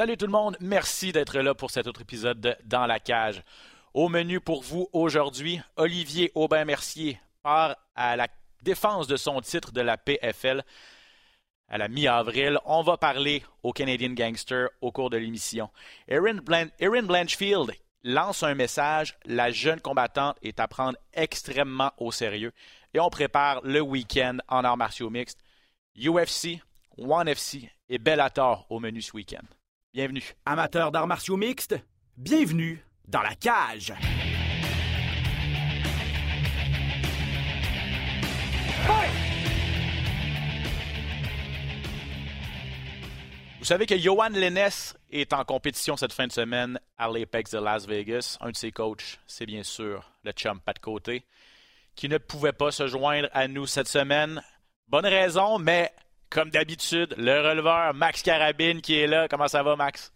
Salut tout le monde, merci d'être là pour cet autre épisode de Dans la cage. Au menu pour vous aujourd'hui, Olivier Aubin-Mercier part à la défense de son titre de la PFL à la mi-avril. On va parler au Canadian Gangster au cours de l'émission. Erin, Blanchfield lance un message. La jeune combattante est à prendre extrêmement au sérieux. Et on prépare le week-end en arts martiaux mixtes. UFC, ONE FC et Bellator au menu ce week-end. Bienvenue. Amateurs d'arts martiaux mixtes, bienvenue dans la cage. Vous savez que Johan Lennes est en compétition cette fin de semaine à l'Apex de Las Vegas. Un de ses coachs, c'est bien sûr le chum Pat Côté, qui ne pouvait pas se joindre à nous cette semaine. Bonne raison, mais comme d'habitude, le releveur Max Carabine qui est là. Comment ça va, Max?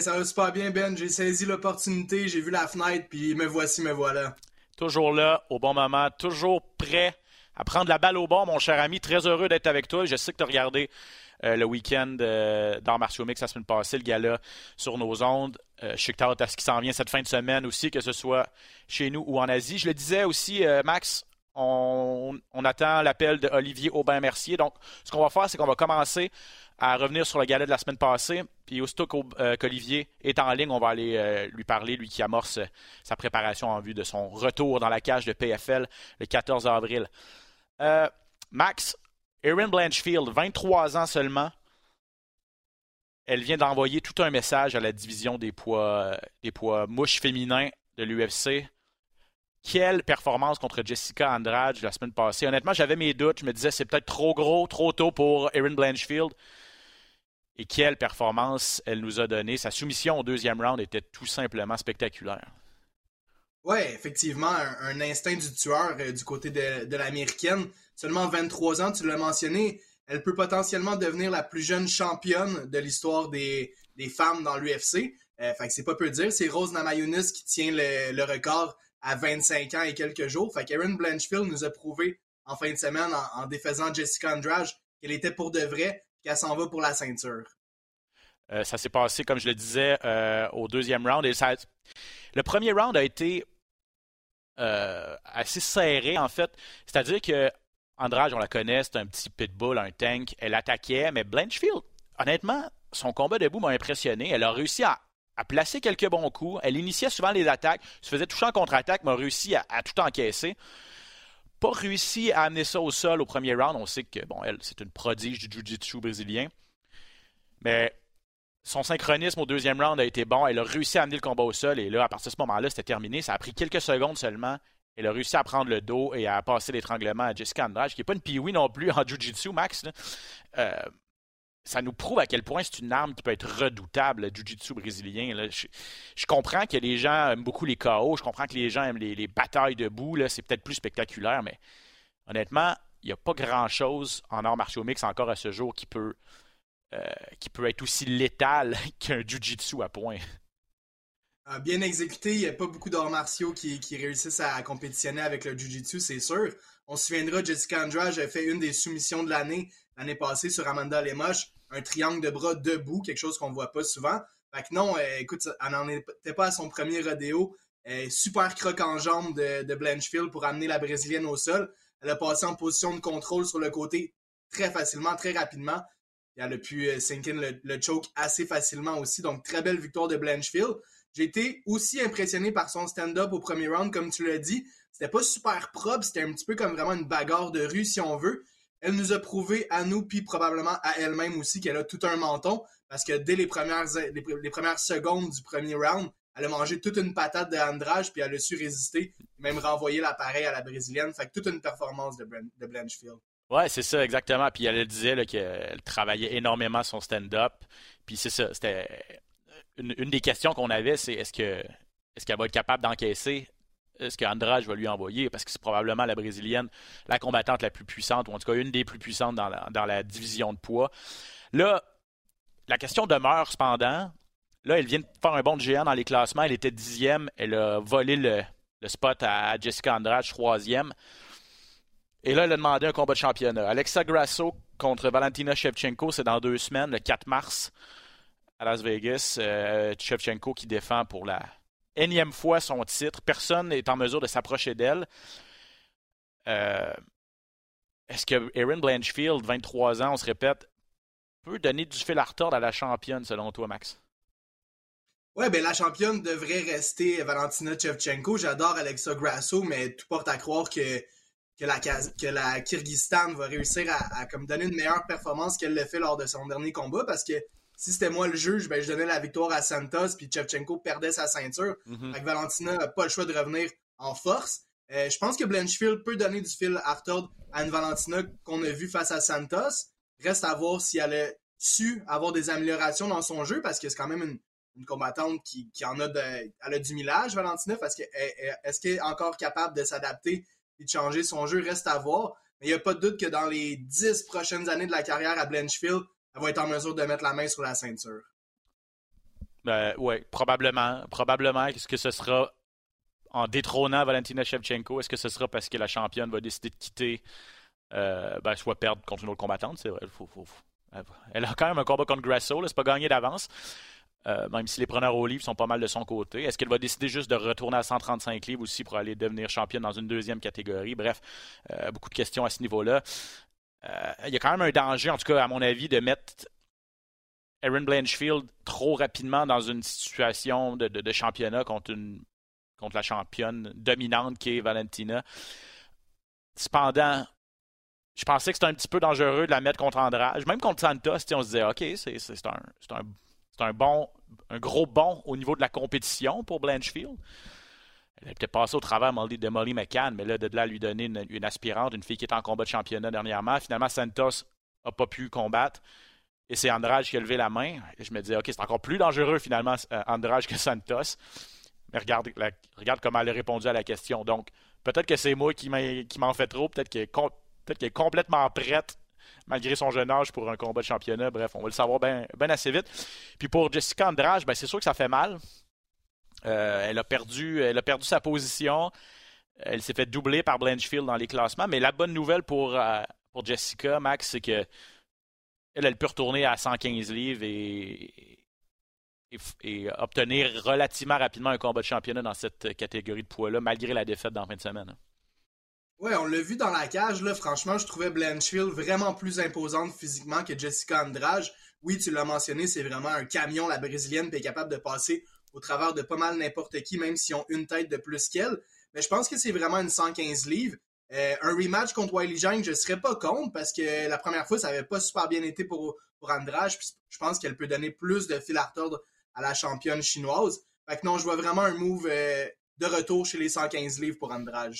ça va super bien, Ben. J'ai saisi l'opportunité, j'ai vu la fenêtre, puis me voici, me voilà. Toujours là, au bon moment, toujours prêt à prendre la balle au bon, mon cher ami. Très heureux d'être avec toi. Je sais que tu as regardé euh, le week-end euh, dans Martial Mix la semaine passée, le gala sur nos ondes. Euh, je sais que tu as ce qui s'en vient cette fin de semaine aussi, que ce soit chez nous ou en Asie. Je le disais aussi, Max, on, attend l'appel de Olivier Aubin-Mercier. Donc, ce qu'on va faire, c'est qu'on va commencer à revenir sur le gala de la semaine passée. Puis aussitôt qu'Olivier est en ligne, on va aller lui parler, lui qui amorce sa préparation en vue de son retour dans la cage de PFL le 14 avril. Max, Erin Blanchfield, 23 ans seulement, elle vient d'envoyer tout un message à la division des poids, des poids mouches féminins de l'UFC. Quelle performance contre Jessica Andrade la semaine passée. Honnêtement, j'avais mes doutes. Je me disais c'est peut-être trop gros, trop tôt pour Erin Blanchfield. Et quelle performance elle nous a donné. Sa soumission au deuxième round était tout simplement spectaculaire. Oui, effectivement, un, instinct du tueur euh, du côté de, de l'américaine seulement 23 ans, tu l'as mentionné, elle peut potentiellement devenir la plus jeune championne de l'histoire des, femmes dans l'UFC. Euh, fait que c'est pas peu dire. C'est Rose Namajunas qui tient le, record à 25 ans et quelques jours. Fait qu'Aaron Blanchfield nous a prouvé en fin de semaine, en, défaisant Jessica Andrade, qu'elle était pour de vrai, qu'elle s'en va pour la ceinture. Euh, ça s'est passé, comme je le disais, euh, au deuxième round. Et Le premier round a été assez serré, en fait. C'est-à-dire que Andrade, on la connaît, c'est un petit pitbull, un tank. Elle attaquait, mais Blanchfield, honnêtement, son combat debout m'a impressionné. Elle a réussi à, placer quelques bons coups. Elle initiait souvent les attaques, se faisait toucher en contre-attaque, mais a réussi à, tout encaisser. Pas réussi à amener ça au sol au premier round. On sait que, bon, elle, c'est une prodige du jiu-jitsu brésilien. Mais son synchronisme au deuxième round a été bon. Elle a réussi à amener le combat au sol. Et là, à partir de ce moment-là, c'était terminé. Ça a pris quelques secondes seulement. Elle a réussi à prendre le dos et à passer l'étranglement à Jessica Andrade, qui n'est pas une piwi non plus en Jiu-Jitsu, Max. Euh, ça nous prouve à quel point c'est une arme qui peut être redoutable, le Jiu-Jitsu brésilien. Je, comprends que les gens aiment beaucoup les KO, je comprends que les gens aiment les, batailles debout, c'est peut-être plus spectaculaire, mais honnêtement, il n'y a pas grand-chose en arts martiaux mix encore à ce jour qui peut, euh, qui peut être aussi létal qu'un Jiu-Jitsu à point. Euh, bien exécuté, il n'y a pas beaucoup d'arts martiaux qui, réussissent à compétitionner avec le Jiu-Jitsu, c'est sûr. On se souviendra, Jessica Andrade a fait une des soumissions de l'année, l'année passée, sur Amanda Lemoche, un triangle de bras debout, quelque chose qu'on ne voit pas souvent. Fait que non, euh, écoute, elle n'en était pas à son premier rodéo. Euh, super croc en jambe de, Blanchfield pour amener la Brésilienne au sol. Elle a passé en position de contrôle sur le côté très facilement, très rapidement. Elle a pu sink in le, le choke assez facilement aussi. Donc, très belle victoire de Blanchfield. J'ai été aussi impressionné par son stand-up au premier round, comme tu l'as dit. C'était pas super propre, c'était un petit peu comme vraiment une bagarre de rue, si on veut. Elle nous a prouvé à nous, puis probablement à elle-même aussi, qu'elle a tout un menton, parce que dès les premières, les, premières secondes du premier round, elle a mangé toute une patate de Andrade, puis elle a su résister, même renvoyer l'appareil à la brésilienne. Fait que toute une performance de, de Blanchfield. Ouais, c'est ça, exactement. Puis elle disait qu'elle travaillait énormément son stand-up. Puis c'est ça, c'était une, des questions qu'on avait, c'est est-ce est-ce qu'elle va être capable d'encaisser ce qu'Andrade va lui envoyer, parce que c'est probablement la brésilienne, la combattante la plus puissante, ou en tout cas une des plus puissantes dans la, division de poids. Là, la question demeure cependant. Là, elle vient de faire un bon de géant dans les classements. Elle était dixième. Elle a volé le, spot à Jessica Andrade, troisième. Et là, elle a demandé un combat de championnat. Alexa Grasso contre Valentina Shevchenko, c'est dans deux semaines, le 4 mars à Las Vegas. Euh, qui défend pour la énième fois son titre. Personne n'est en mesure de s'approcher d'elle. Euh, est-ce que Erin Blanchfield, 23 ans, on se répète, peut donner du fil à retordre à la championne, selon toi, Max? Ouais, ben la championne devrait rester Valentina Shevchenko. J'adore Alexa Grasso, mais tout porte à croire que, que, la, que Kyrgyzstan va réussir à, comme donner une meilleure performance qu'elle l'a fait lors de son dernier combat parce que si c'était moi le juge, ben, je donnais la victoire à Santos puis Shevchenko perdait sa ceinture. Mm Valentina n'a pas le choix de revenir en force. Euh, je pense que Blanchfield peut donner du fil à retordre à une Valentina qu'on a vue face à Santos. Reste à voir si elle a su avoir des améliorations dans son jeu parce que c'est quand même une, une combattante qui, en a de, elle a du millage, Valentina, parce que est-ce qu'elle est encore capable de s'adapter et de changer son jeu, reste à voir. Mais il n'y a pas de doute que dans les dix prochaines années de la carrière à Blanchfield, elle va être en mesure de mettre la main sur la ceinture. Ben, oui, probablement. Probablement. Est-ce que ce sera en détrônant Valentina Shevchenko? Est-ce que ce sera parce que la championne va décider de quitter, euh, ben, soit perdre contre une autre combattante? C'est vrai. Elle a quand même un combat contre Grasso, c'est pas gagné d'avance. Euh, même si les preneurs au livre sont pas mal de son côté. Est-ce qu'elle va décider juste de retourner à 135 livres aussi pour aller devenir championne dans une deuxième catégorie? Bref, euh, beaucoup de questions à ce niveau-là. Euh, il y a quand même un danger, en tout cas à mon avis, de mettre Erin Blanchfield trop rapidement dans une situation de, championnat contre, une, contre la championne dominante qui est Valentina. Cependant, je pensais que c'était un petit peu dangereux de la mettre contre Andrade. Même contre Santos, on se disait, OK, c'est un, un un bon, un gros bond au niveau de la compétition pour Blanchfield. Elle a peut-être passé au travers de Molly McCann, mais là, de là, lui donner une, aspirante, une fille qui est en combat de championnat dernièrement. Finalement, Santos n'a pas pu combattre. Et c'est Andrade qui a levé la main. Et je me disais, OK, c'est encore plus dangereux finalement, euh, Andrade que Santos. Mais regarde, regarde comment elle a répondu à la question. Donc, peut-être que c'est moi qui m'en fait trop. Peut-être qu'elle est, est complètement prête malgré son jeune âge pour un combat de championnat. Bref, on va le savoir bien assez vite. Puis pour Jessica Andrade, ben, c'est sûr que ça fait mal. Euh, elle, a perdu, elle a perdu sa position. Elle s'est fait doubler par Blanchfield dans les classements. Mais la bonne nouvelle pour, euh, pour Jessica, Max, c'est que elle, elle peut retourner à 115 livres et, et, obtenir relativement rapidement un combat de championnat dans cette catégorie de poids-là, malgré la défaite dans la fin de semaine. Hein. Ouais, on l'a vu dans la cage, là. Franchement, je trouvais Blanchfield vraiment plus imposante physiquement que Jessica Andrade. Oui, tu l'as mentionné, c'est vraiment un camion, la brésilienne, puis est capable de passer au travers de pas mal n'importe qui, même s'ils ont une tête de plus qu'elle. Mais je pense que c'est vraiment une 115 livres. Euh, un rematch contre Wiley Jang, je serais pas contre parce que la première fois, ça avait pas super bien été pour, pour Andrade. Je pense qu'elle peut donner plus de fil à retordre à la championne chinoise. Fait que non, je vois vraiment un move euh, de retour chez les 115 livres pour Andrade.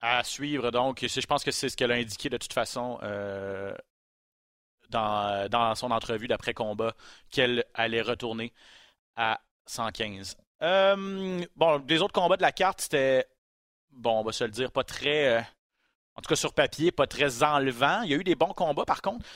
À suivre, donc. Je pense que c'est ce qu'elle a indiqué de toute façon euh, dans, dans, son entrevue d'après-combat, qu'elle allait retourner à 115. Euh, bon, les autres combats de la carte, c'était, bon, on va se le dire, pas très, euh, en tout cas sur papier, pas très enlevant. Il y a eu des bons combats, par contre.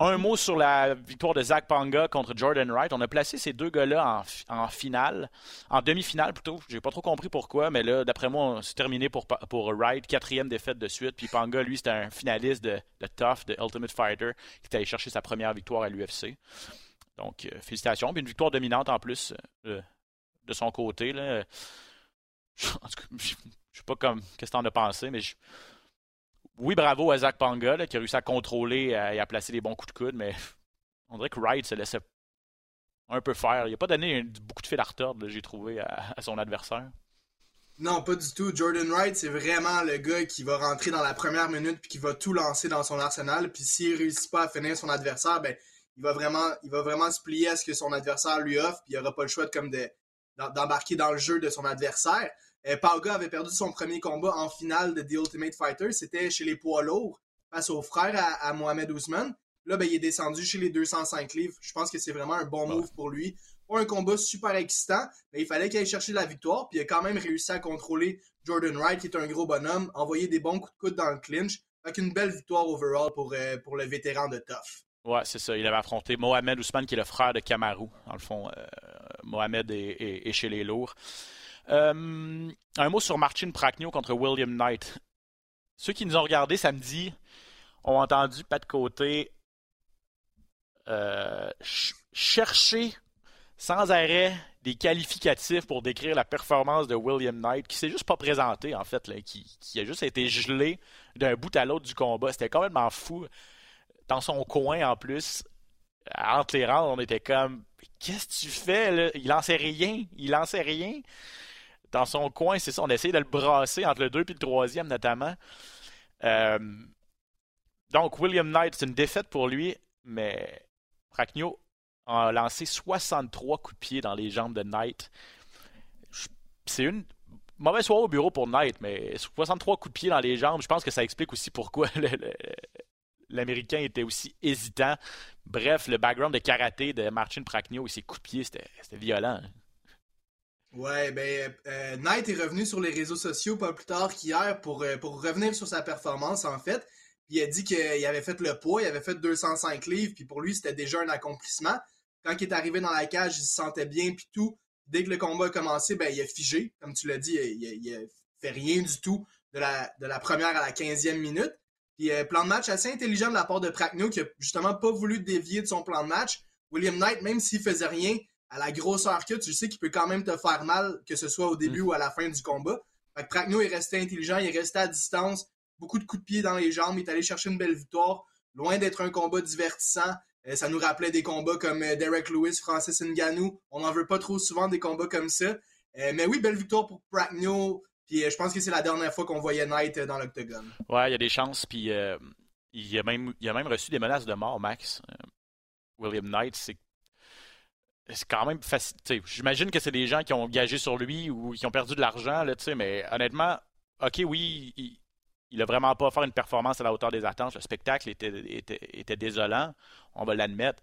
Un mot sur la victoire de Zach Panga contre Jordan Wright. On a placé ces deux gars-là en, finale, en demi-finale plutôt. J'ai pas trop compris pourquoi, mais là, d'après moi, c'est terminé pour, Wright. Quatrième défaite de suite. Puis Panga, lui, c'était un finaliste de, de Tough, de Ultimate Fighter, qui est allé chercher sa première victoire à l'UFC. Donc, euh, félicitations. Puis une victoire dominante en plus euh, de son côté. En tout cas, je sais pas comme qu'est-ce que t'en as pensé, mais oui, bravo à Zach Panga qui a réussi à contrôler et à placer les bons coups de coude, mais on dirait que Wright se laissait un peu faire. Il n'a pas donné beaucoup de fil à retordre, j'ai trouvé, à, son adversaire. Non, pas du tout. Jordan Wright, c'est vraiment le gars qui va rentrer dans la première minute puis qui va tout lancer dans son arsenal. Puis s'il réussit pas à finir son adversaire, ben il va vraiment, il va vraiment se plier à ce que son adversaire lui offre. Puis il n'aura pas le choix de, comme d'embarquer dans le jeu de son adversaire. Euh, Pauga avait perdu son premier combat en finale de The Ultimate Fighter. C'était chez les poids lourds face au frère à, Mohamed Ousmane. Là, ben, il est descendu chez les 205 livres. Je pense que c'est vraiment un bon move pour lui. Pour un combat super excitant, mais il fallait qu'il aille chercher la victoire. Puis il a quand même réussi à contrôler Jordan Wright, qui est un gros bonhomme, envoyer des bons coups de coude dans le clinch. Avec une belle victoire overall pour, euh, pour le vétéran de Tough. Ouais, c'est ça. Il avait affronté Mohamed Ousmane, qui est le frère de Kamaru. Dans le fond, euh, Mohamed est, chez les lourds. Euh, un mot sur Martin Prachnio contre William Knight. Ceux qui nous ont regardés samedi ont entendu pas de côté euh, chercher sans arrêt des qualificatifs pour décrire la performance de William Knight, qui s'est juste pas présenté, en fait, qui, qui, a juste été gelé d'un bout à l'autre du combat. C'était complètement fou. Dans son coin, en plus, entre les rangs, on était comme Qu'est-ce que tu fais là? Il lançait rien. Il lançait rien. Dans son coin, c'est ça. On essayait de le brasser entre le 2 et le 3 notamment. Euh, donc, William Knight, c'est une défaite pour lui, mais Pracnio a lancé 63 coups de pied dans les jambes de Knight. C'est une mauvaise soirée au bureau pour Knight, mais 63 coups de pied dans les jambes, je pense que ça explique aussi pourquoi l'Américain était aussi hésitant. Bref, le background de karaté de Martin Pracnio et ses coups de pied, c'était violent. Ouais, ben, euh, Knight est revenu sur les réseaux sociaux pas plus tard qu'hier pour, euh, pour revenir sur sa performance, en fait. Il a dit qu'il avait fait le poids, il avait fait 205 livres, puis pour lui, c'était déjà un accomplissement. Quand il est arrivé dans la cage, il se sentait bien, puis tout. Dès que le combat a commencé, ben, il a figé. Comme tu l'as dit, il, a, fait rien du tout de la, de la première à la 15e minute. Puis euh, plan de match assez intelligent de la part de Pragno, qui a justement pas voulu dévier de son plan de match. William Knight, même s'il faisait rien, à la grosseur que tu sais qu'il peut quand même te faire mal, que ce soit au début mm. ou à la fin du combat. Fait que est resté intelligent, il est resté à distance, beaucoup de coups de pied dans les jambes, il est allé chercher une belle victoire, loin d'être un combat divertissant. Euh, ça nous rappelait des combats comme euh, Derek Lewis, Francis Ngannou. On n'en veut pas trop souvent des combats comme ça. Euh, mais oui, belle victoire pour Pragno. Puis je pense que c'est la dernière fois qu'on voyait Knight dans l'octogone. Ouais, il y a des chances. Puis il, a même, il a même reçu des menaces de mort, Max. William Knight, c'est c'est quand même facile. J'imagine que c'est des gens qui ont gagé sur lui ou qui ont perdu de l'argent, mais honnêtement, ok, oui, il, il a vraiment pas fait une performance à la hauteur des attentes. Le spectacle était, était, désolant, on va l'admettre.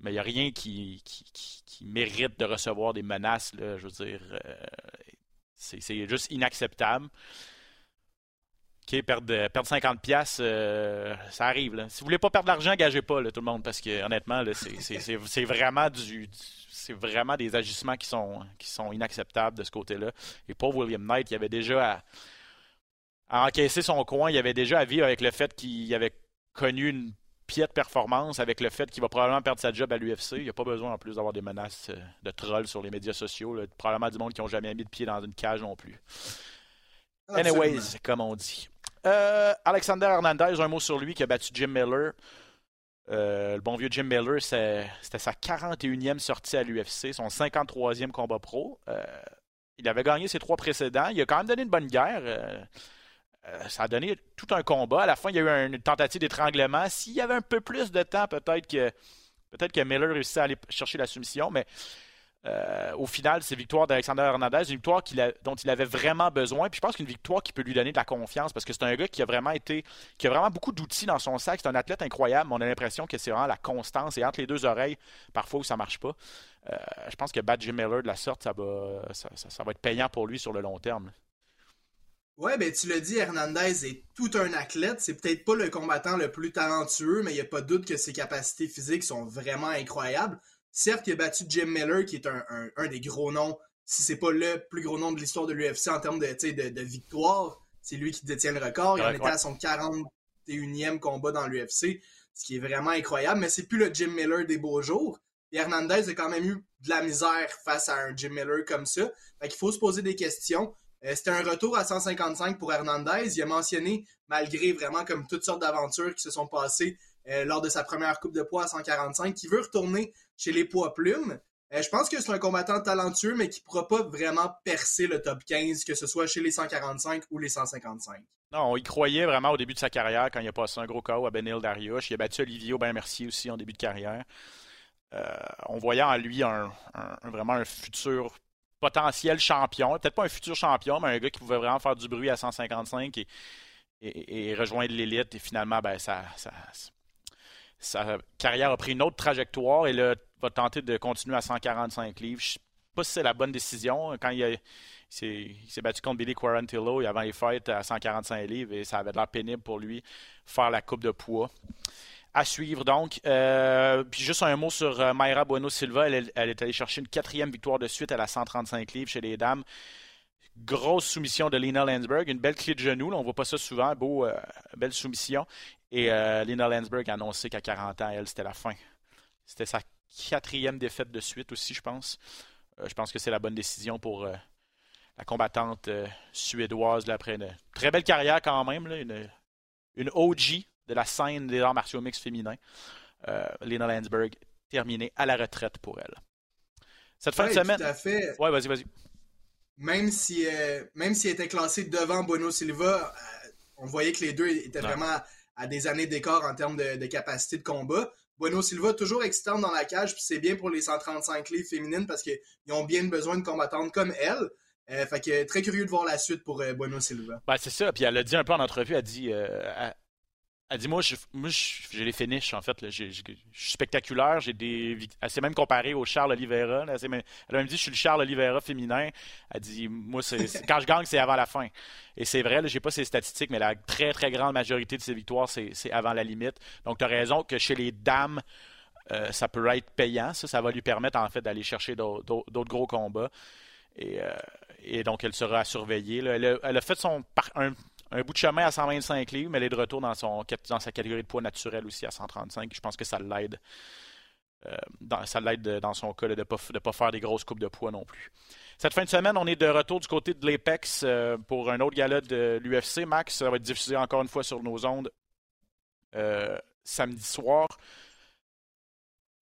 Mais il n'y a rien qui, qui, mérite de recevoir des menaces. Là, je veux dire, euh, c'est juste inacceptable. OK, perdre, perdre 50$, euh, ça arrive. Si vous voulez pas perdre de l'argent, gagez pas, tout le monde, parce que honnêtement, c'est vraiment du, c'est vraiment des agissements qui sont, qui sont inacceptables de ce côté-là. Et pour William Knight, il avait déjà à, encaisser son coin, il avait déjà à vivre avec le fait qu'il avait connu une piètre performance, avec le fait qu'il va probablement perdre sa job à l'UFC. Il n'y a pas besoin en plus d'avoir des menaces euh, de trolls sur les médias sociaux. Probablement du monde qui n'ont jamais mis de pied dans une cage non plus. Anyways, comme on dit. Euh, Alexander Hernandez, un mot sur lui qui a battu Jim Miller. Euh, le bon vieux Jim Miller, c'était sa 41e sortie à l'UFC, son 53e combat pro. Euh, il avait gagné ses trois précédents. Il a quand même donné une bonne guerre. Ça a donné tout un combat. À la fin, il y a eu une tentative d'étranglement. S'il y avait un peu plus de temps, peut-être que peut-être que Miller réussissait à aller chercher la soumission, mais euh, au final, c'est victoire d'Alexander Hernandez, une victoire dont il avait vraiment besoin. Puis je pense qu'une victoire qui peut lui donner de la confiance parce que c'est un gars qui a vraiment été, qui a vraiment beaucoup d'outils dans son sac. C'est un athlète incroyable. Mais on a l'impression que c'est vraiment la constance et entre les deux oreilles, parfois où ça marche pas. Euh, je pense que battre Jim Miller de la sorte, ça, va être payant pour lui sur le long terme. Ouais, ben tu l'as dit, Hernandez est tout un athlète. C'est peut-être pas le combattant le plus talentueux, mais il n'y a pas de doute que ses capacités physiques sont vraiment incroyables. Certes, il a battu Jim Miller, qui est un, des gros noms, si c'est pas le plus gros nom de l'histoire de l'UFC en termes de, de, de victoire. C'est lui qui détient le record. Il en était à son 41e combat dans l'UFC, ce qui est vraiment incroyable. Mais c'est plus le Jim Miller des beaux jours. Et Hernandez a quand même eu de la misère face à un Jim Miller comme ça. Fait qu'il faut se poser des questions. Euh, c'était un retour à 155 pour Hernandez. Il a mentionné, malgré vraiment comme toutes sortes d'aventures qui se sont passées euh, lors de sa première coupe de poids à 145, qu'il veut retourner chez les poids plumes. Euh, je pense que c'est un combattant talentueux, mais qui ne pourra pas vraiment percer le top 15, que ce soit chez les 145 ou les 155. Non, il croyait vraiment au début de sa carrière quand il a passé un gros KO à Benil Dariush. Il a battu Olivier Aubin-Mercier aussi en début de carrière. on voyait en lui vraiment un futur potentiel champion. Peut-être pas un futur champion, mais un gars qui pouvait vraiment faire du bruit à 155 et, rejoindre l'élite. Et finalement, ben, sa carrière a pris une autre trajectoire et là, va tenter de continuer à 145 livres. Je ne sais pas si c'est la bonne décision. Quand il, s'est battu contre Billy Quarantillo avant les fêtes à 145 livres et ça avait l'air pénible pour lui faire la coupe de poids. À suivre donc. Euh, puis juste un mot sur euh, Mayra Bueno Silva. Elle, est allée chercher une quatrième victoire de suite à la 135 livres chez les dames. Grosse soumission de Lena Landsberg, une belle clé de genou, on voit pas ça souvent, beau, euh, belle soumission. Et Lena Landsberg a annoncé qu'à 40 ans, elle, c'était la fin. C'était sa quatrième défaite de suite aussi, je pense. je pense que c'est la bonne décision pour la combattante suédoise là, après une très belle carrière quand même, une, une OG de la scène des arts martiaux mix féminins. Lena Landsberg terminée à la retraite pour elle. Cette fin de semaine. Tout à fait. Ouais, vas-y, vas-y. Même si, euh, même s'il était classé devant Bueno Silva, euh, on voyait que les deux étaient vraiment à des années d'écart en termes de, capacité de combat. Bueno Silva, toujours excitant dans la cage, puis c'est bien pour les 135 livres féminines parce qu'ils ont bien besoin de combattantes comme elle. Euh, fait que très curieux de voir la suite pour Bueno Silva. Ben, c'est ça. Puis elle a dit un peu en entrevue, elle a dit, elle dit Moi, j'ai les finishes, en fait. Je suis spectaculaire. J'ai des. Elle s'est même comparée au Charles Oliveira. Elle, elle a même dit Je suis le Charles Oliveira féminin. Elle dit Moi, quand je gagne, c'est avant la fin. Et c'est vrai, j'ai pas ces statistiques, mais la très, très grande majorité de ses victoires, c'est avant la limite. Donc, tu as raison que chez les dames, euh, ça peut être payant. Ça, ça va lui permettre, en fait, d'aller chercher d'autres gros combats. Et, euh, et, donc, elle sera à surveiller. Elle, a, fait son un, un bout de chemin à 125 livres, mais elle est de retour dans, son, dans sa catégorie de poids naturel aussi à 135. Je pense que ça l'aide. Euh, dans, ça l'aide dans son cas de ne pas, pas, faire des grosses coupes de poids non plus. Cette fin de semaine, on est de retour du côté de l'Apex euh, pour un autre gala de l'UFC. Max, ça va être diffusé encore une fois sur nos ondes euh, samedi soir.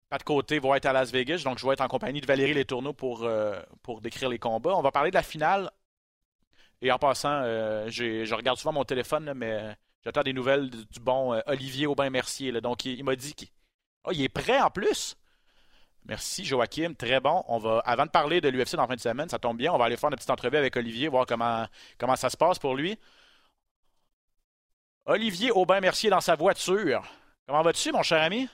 Pas de côté va être à Las Vegas, donc je vais être en compagnie de Valérie Letourneau pour, pour décrire les combats. On va parler de la finale et en passant, euh, je regarde souvent mon téléphone, mais j'attends des nouvelles du bon euh, Olivier Aubin-Mercier. Donc, il, m'a dit qu'il oh, il est prêt en plus. Merci Joachim, très bon. On va, avant de parler de l'UFC dans la fin de semaine, ça tombe bien, on va aller faire une petite entrevue avec Olivier, voir comment, comment ça se passe pour lui. Olivier Aubin-Mercier dans sa voiture. Comment vas-tu, mon cher ami?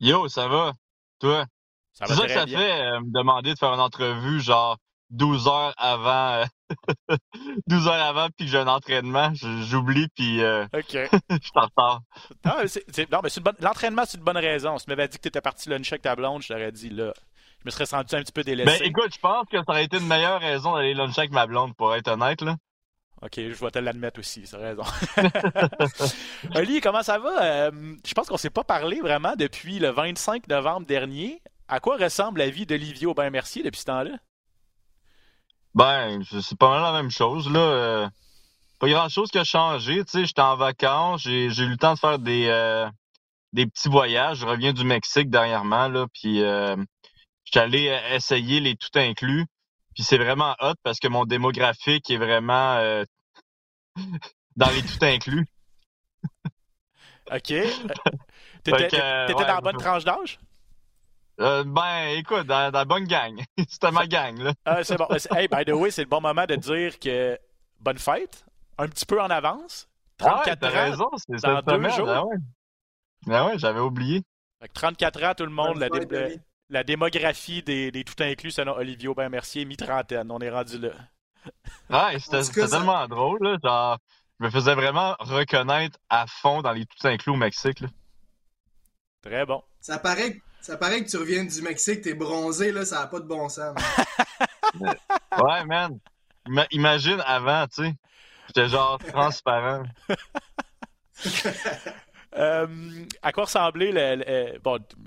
Yo, ça va? Toi? Ça C'est ça que ça fait, euh, me demander de faire une entrevue, genre 12 heures avant 12 heures avant puis que j'ai un entraînement, j'oublie puis euh, je suis en retard. non, mais l'entraînement c'est une bonne raison. Si tu m'avais dit que tu étais parti luncher avec ta blonde, je t'aurais dit là. Je me serais senti un petit peu délaissé. Ben écoute, je pense que ça aurait été une meilleure raison d'aller luncher avec ma blonde pour être honnête là. OK, je vais te l'admettre aussi, c'est raison. Oli, comment ça va? Euh, je pense qu'on s'est pas parlé vraiment depuis le 25 novembre dernier. À quoi ressemble la vie d'Olivier Aubin-Mercier depuis ce temps-là? Ben, c'est pas mal la même chose, là. Euh, pas grand chose qui a changé, tu sais, j'étais en vacances, j'ai, eu le temps de faire des, euh, des petits voyages. Je reviens du Mexique dernièrement, là, puis euh, j'étais allé essayer les tout inclus. Puis c'est vraiment hot parce que mon démographique est vraiment dans les tout inclus. OK. T'étais, t'étais dans la bonne tranche d'âge? Euh, ben, écoute, dans, la bonne gang. C'était ma gang, là. Ah, c'est bon. Hey, by the way, c'est le bon moment de dire que bonne fête. Un petit peu en avance. 34 ouais, t'as raison, c'est dans deux jours. Ben ouais, ben ouais j'avais oublié. 34 ans, tout le monde, la, la, démographie des, des tout inclus selon Olivier Aubin-Mercier, mi-trentaine. On est rendu là. Ouais, c'était tellement drôle, là. Genre, je me faisais vraiment reconnaître à fond dans les tout inclus au Mexique, là. Très bon. Ça paraît ça paraît que tu reviens du Mexique, t'es bronzé, là, ça n'a pas de bon sens. ouais, man. Imagine avant, tu sais. J'étais genre transparent. Euh, à quoi ressemblaient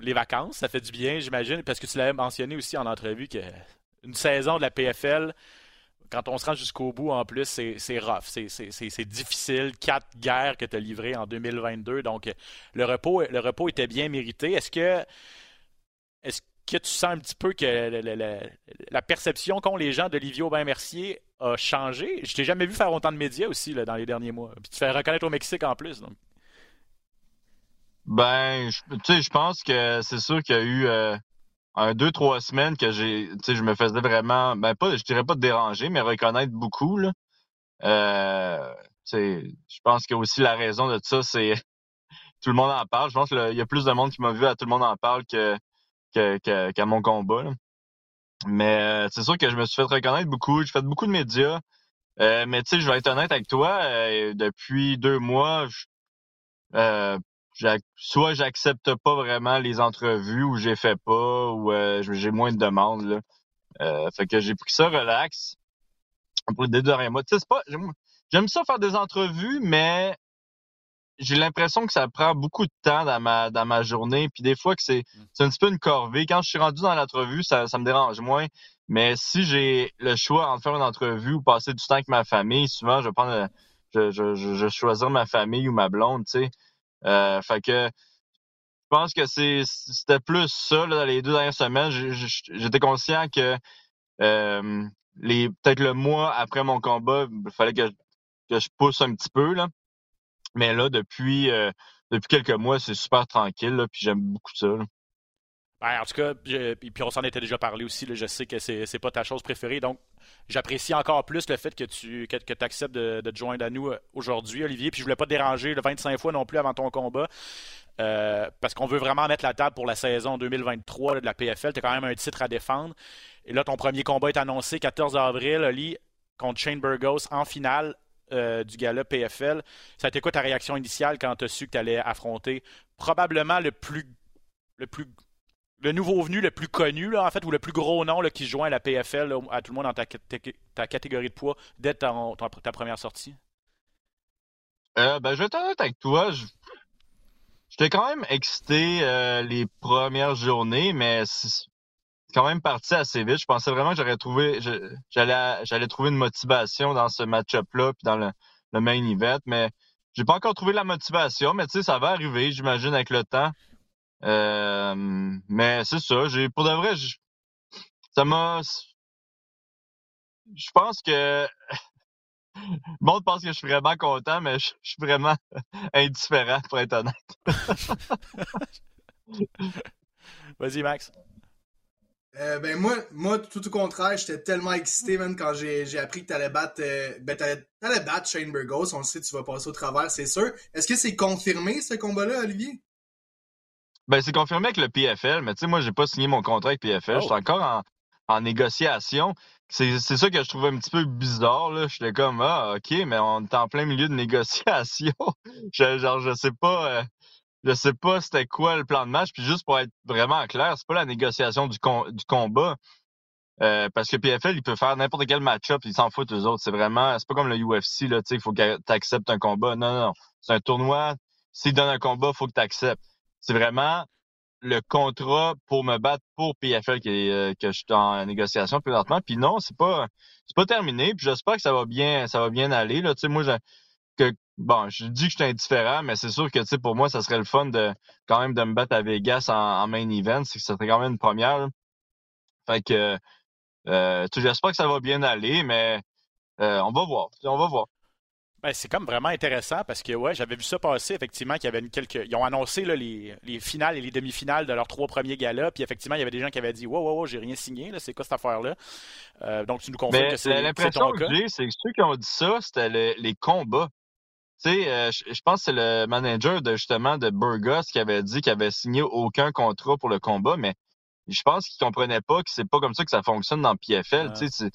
les vacances? Ça fait du bien, j'imagine, parce que tu l'avais mentionné aussi en entrevue que une saison de la PFL, quand on se rend jusqu'au bout, en plus, c'est rough. C'est difficile. Quatre guerres que tu as livrées en 2022. Donc, le repos, le repos était bien mérité. Est-ce que est-ce que tu sens un petit peu que la, perception qu'ont les gens d'Olivier Aubin-Mercier a changé? Je t'ai jamais vu faire autant de médias aussi dans les derniers mois. Puis tu fais reconnaître au Mexique en plus. Ben, je pense que c'est sûr qu'il y a eu euh, deux, trois semaines que je me faisais vraiment, ben pas, je dirais pas de déranger, mais reconnaître beaucoup, là. Euh, je pense que aussi la raison de ça, c'est tout le monde en parle. Je pense qu'il y a plus de monde qui m'a vu à tout le monde en parle que qu'à mon combat. Mais euh, c'est sûr que je me suis fait reconnaître beaucoup. J'ai fait beaucoup de médias. Euh, mais tu sais, je vais être honnête avec toi, euh, depuis deux mois, soit j'accepte pas vraiment les entrevues ou j'ai fait pas ou j'ai moins de demandes. Là. fait que j'ai pris ça relax pour les deux mois. Tu sais, pas. J'aime ça faire des entrevues, mais j'ai l'impression que ça prend beaucoup de temps dans ma, dans ma journée. Puis des fois que c'est, mm. c'est un petit peu une corvée. Quand je suis rendu dans l'entrevue, ça, ça me dérange moins. Mais si j'ai le choix entre faire une entrevue ou passer du temps avec ma famille, souvent je vais prendre je, je, je, choisir ma famille ou ma blonde, tu sais. Euh, fait que je pense que c'est c'était plus ça là, les deux dernières semaines. J'étais conscient que euh, les peut-être le mois après mon combat, il fallait que, que je pousse un petit peu là. Mais là, depuis, euh, depuis quelques mois, c'est super tranquille, puis j'aime beaucoup ça. Ben, en tout cas, puis, on s'en était déjà parlé aussi. Je sais que c'est, c'est pas ta chose préférée. Donc, j'apprécie encore plus le fait que tu que acceptes de, de, te joindre à nous euh, aujourd'hui, Olivier. Puis je voulais pas te déranger le 25 fois non plus avant ton combat. Euh, parce qu'on veut vraiment mettre la table pour la saison 2023 de la PFL. Tu as quand même un titre à défendre. Et là, ton premier combat est annoncé 14 avril, Oli, contre Shane Burgos en finale euh, du gala PFL. Ça a été quoi ta réaction initiale quand tu as su que tu allais affronter probablement le plus, le plus le nouveau venu le plus connu, là, en fait, ou le plus gros nom là, qui joint à la PFL, à tout le monde dans ta, ta, catégorie de poids, dès ta, première sortie? Euh, ben, je vais être avec toi. J'étais quand même excité euh, les premières journées, mais quand même parti assez vite. Je pensais vraiment que j'aurais trouvé, j'allais, trouver une motivation dans ce match-up-là, puis dans le, main event, mais j'ai pas encore trouvé la motivation, mais tu sais, ça va arriver, j'imagine, avec le temps. Euh, mais c'est ça. J'ai pour de vrai, ça m'a. Je pense que le monde pense que je suis vraiment content, mais je, suis vraiment indifférent pour être honnête. Vas-y, Max. Euh, ben moi, moi, tout au contraire, j'étais tellement excité, même quand j'ai appris que t'allais battre, euh, ben t'allais battre Shane Burgos. On le sait, tu vas passer au travers, c'est sûr. Est-ce que c'est confirmé ce combat-là, Olivier? Ben, c'est confirmé avec le PFL, mais tu sais, moi, j'ai pas signé mon contrat avec PFL. Je suis oh. encore en, en négociation. C'est ça que je trouvais un petit peu bizarre. là. J'étais comme Ah, OK, mais on est en plein milieu de négociation. je, genre, je sais pas. Euh, je sais pas c'était quoi le plan de match. Puis juste pour être vraiment clair, c'est pas la négociation du, du combat. Euh, parce que PFL, il peut faire n'importe quel match-up, ils s'en foutent eux autres. C'est vraiment, c'est pas comme le UFC, là, tu sais, il faut que tu acceptes un combat. Non, non, non. C'est un tournoi. S'il donne un combat, faut que tu acceptes. C'est vraiment le contrat pour me battre pour PFL euh, que je suis en négociation présentement. Puis non, c'est pas c'est pas terminé. Puis j'espère que ça va bien ça va bien aller. Là. Tu sais, moi, je, bon, je dis que je suis indifférent, mais c'est sûr que tu sais, pour moi, ça serait le fun de quand même de me battre à Vegas en, main event. C'est que ça serait quand même une première. Fait que euh, j'espère que ça va bien aller, mais euh, on va voir. On va voir. Ben, c'est comme vraiment intéressant parce que ouais, j'avais vu ça passer, effectivement, qu'il y avait une quelques. Ils ont annoncé là, les, les, finales et les demi-finales de leurs trois premiers galas, puis effectivement, il y avait des gens qui avaient dit Wow, wow, wow, j'ai rien signé, là, c'est quoi cette affaire-là? Euh, donc tu nous confirmes que c'est. L'impression que j'ai, c'est que ceux qui ont dit ça, c'était les combats. Tu sais, euh, je, pense que c'est le manager de justement de Burgos qui avait dit qu'il avait signé aucun contrat pour le combat, mais je pense qu'il comprenait pas que c'est pas comme ça que ça fonctionne dans PFL. Tu sais,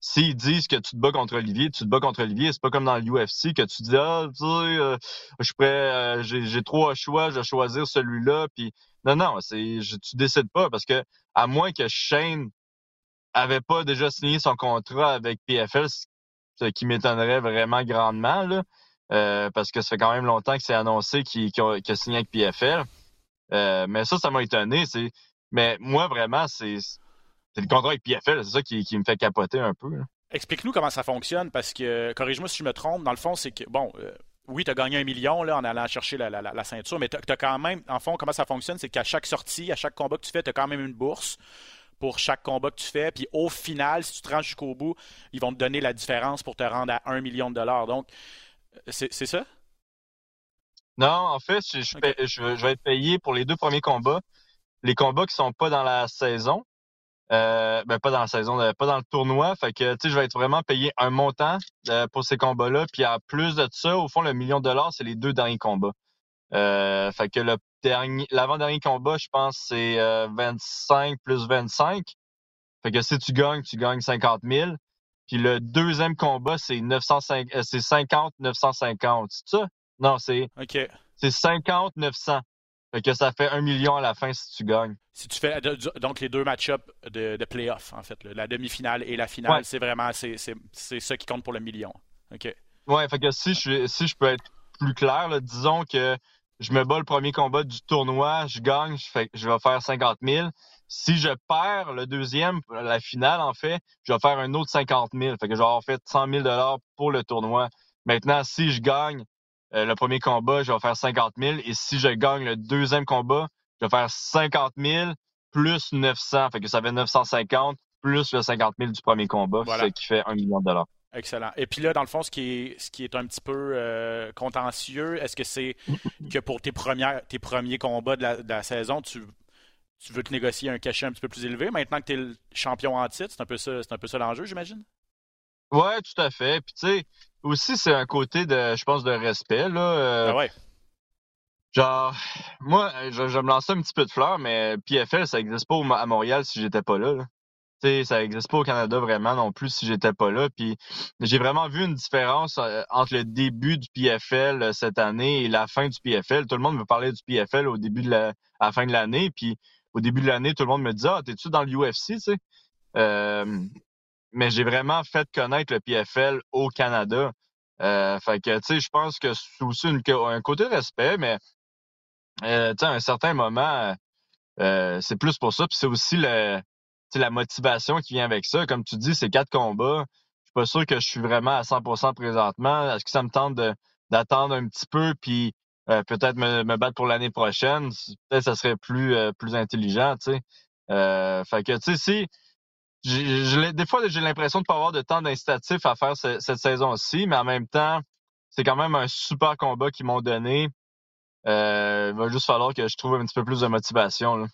s'ils disent que tu te bats contre Olivier, tu te bats contre Olivier. C'est pas comme dans l'UFC que tu dis ah tu sais, euh, je suis prêt, euh, j'ai trois choix, je vais choisir celui-là. Puis non non, c'est tu décides pas parce que à moins que Shane avait pas déjà signé son contrat avec PFL, ce qui m'étonnerait vraiment grandement là, euh, parce que ça fait quand même longtemps que c'est annoncé qu'il a, signé avec PFL. mais ça, ça m'a étonné. Mais moi vraiment c'est le contrat avec PFL, c'est ça qui, me fait capoter un peu. Explique-nous comment ça fonctionne, parce que, corrige-moi si je me trompe, dans le fond, c'est que, bon, euh, oui, tu as gagné un million là, en allant chercher la, ceinture, mais tu as, quand même, en fond, comment ça fonctionne, c'est qu'à chaque sortie, à chaque combat que tu fais, tu as quand même une bourse pour chaque combat que tu fais. Puis au final, si tu te rends jusqu'au bout, ils vont te donner la différence pour te rendre à un million de dollars. Donc, euh, c'est ça? Non, en fait, je, je, vais être payé pour les deux premiers combats. Les combats qui sont pas dans la saison, euh, ben pas dans la saison, euh, pas dans le tournoi. Fait que je vais être vraiment payé un montant euh, pour ces combats-là. Puis en plus de ça, au fond, le million de dollars, c'est les deux derniers combats. Euh, fait que le dernier, l'avant-dernier combat, je pense, c'est 25 plus 25. Fait que si tu gagnes, tu gagnes 50 000. Puis le deuxième combat, c'est 905, c'est 50 950. C'est ça? Non, c'est. OK. C'est 50 900. Fait que ça fait un million à la fin si tu gagnes. Si tu fais donc les deux match-ups de, de playoff, en fait, la demi-finale et la finale, c'est vraiment c'est, ça qui compte pour le million. OK. Ouais, fait que si je si je peux être plus clair. Disons que je me bats le premier combat du tournoi, je gagne, je, fais, je vais faire 50 000. Si je perds le deuxième, la finale, en fait, je vais faire un autre 50 000. Fait que je vais avoir fait 100 000 pour le tournoi. Maintenant, si je gagne euh, le premier combat, je vais faire 50 000. Et si je gagne le deuxième combat, je vais faire 50 000 plus 900. Fait que ça fait 950 plus le 50 000 du premier combat, ce qui fait un million de dollars. Excellent. Et puis là, dans le fond, ce qui est, ce qui est un petit peu euh, contentieux, est-ce que c'est que pour tes, premières, tes premiers combats de la, saison, tu, tu, veux te négocier un cachet un petit peu plus élevé maintenant que tu es le champion en titre? C'est un peu ça, c'est un peu ça l'enjeu, j'imagine? Ouais, tout à fait. Puis tu sais, aussi, c'est un côté de, je pense, de respect. Là. Euh, ah ouais. Genre, moi, je, je, me lançais un petit peu de fleurs, mais PFL, ça n'existe pas à Montréal si j'étais pas là. là ça n'existe pas au Canada vraiment non plus si j'étais pas là. Puis j'ai vraiment vu une différence euh, entre le début du PFL euh, cette année et la fin du PFL. Tout le monde me parlait du PFL au début de la, à la fin de l'année. Puis au début de l'année, tout le monde me disait Ah, t'es-tu dans l'UFC, tu sais? Euh, mais j'ai vraiment fait connaître le PFL au Canada. fait que, tu sais, je pense que c'est aussi un côté respect, mais, tu sais, à un certain moment, c'est plus pour ça. Puis c'est aussi le, la motivation qui vient avec ça. Comme tu dis, c'est quatre combats. Je suis pas sûr que je suis vraiment à 100% présentement. Est-ce que ça me tente d'attendre un petit peu puis euh, peut-être me, battre pour l'année prochaine? Peut-être ça serait plus, euh, plus intelligent, tu sais. Euh, fait que, tu sais, si des fois, j'ai l'impression de pas avoir de temps d'incitatif à faire cette saison-ci, mais en même temps, c'est quand même un super combat qu'ils m'ont donné. il va juste falloir que je trouve un petit peu plus de motivation. Là.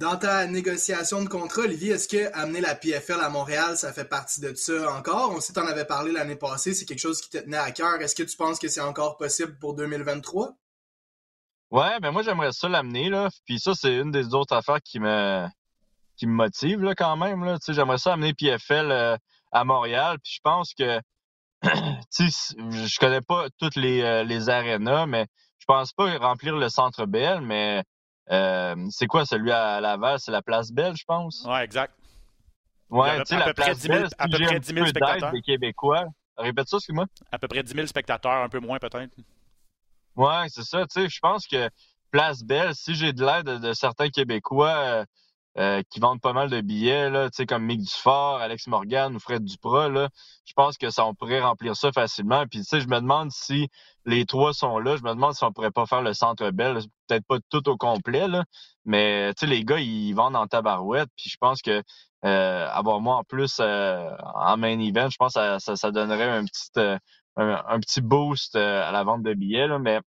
Dans ta négociation de contrat, Olivier, est-ce que amener la PFL à Montréal, ça fait partie de ça encore? On sait que en avais parlé l'année passée, c'est quelque chose qui te tenait à cœur. Est-ce que tu penses que c'est encore possible pour 2023? Ouais, ben moi j'aimerais ça l'amener, là. Puis ça, c'est une des autres affaires qui me qui me motive là, quand même. Là. J'aimerais ça amener PFL euh, à Montréal. Puis je pense que je connais pas toutes les, euh, les arénas, mais je pense pas remplir le centre Bell, mais euh, c'est quoi celui à Laval? C'est la place Belle, je pense? Ouais, exact. Ouais, tu sais, la place Belle, à peu près 10 000 spectateurs. des Québécois. Répète ça, excuse-moi. À peu près 10 000 spectateurs, un peu moins peut-être. Ouais, c'est ça. Tu sais, je pense que Place Belle, si j'ai de l'aide de, certains Québécois euh, euh, qui vendent pas mal de billets, là, comme Mick Dufort, Alex Morgan ou Fred Duprat, là, je pense que ça, on pourrait remplir ça facilement. Puis, tu sais, je me demande si les trois sont là. Je me demande si on pourrait pas faire le centre belle. Peut-être pas tout au complet, là, mais les gars, ils vendent en tabarouette. Puis je pense que euh, avoir moi en plus euh, en main event, je pense que ça, ça, donnerait un petit, un, petit boost à la vente de billets. Là, mais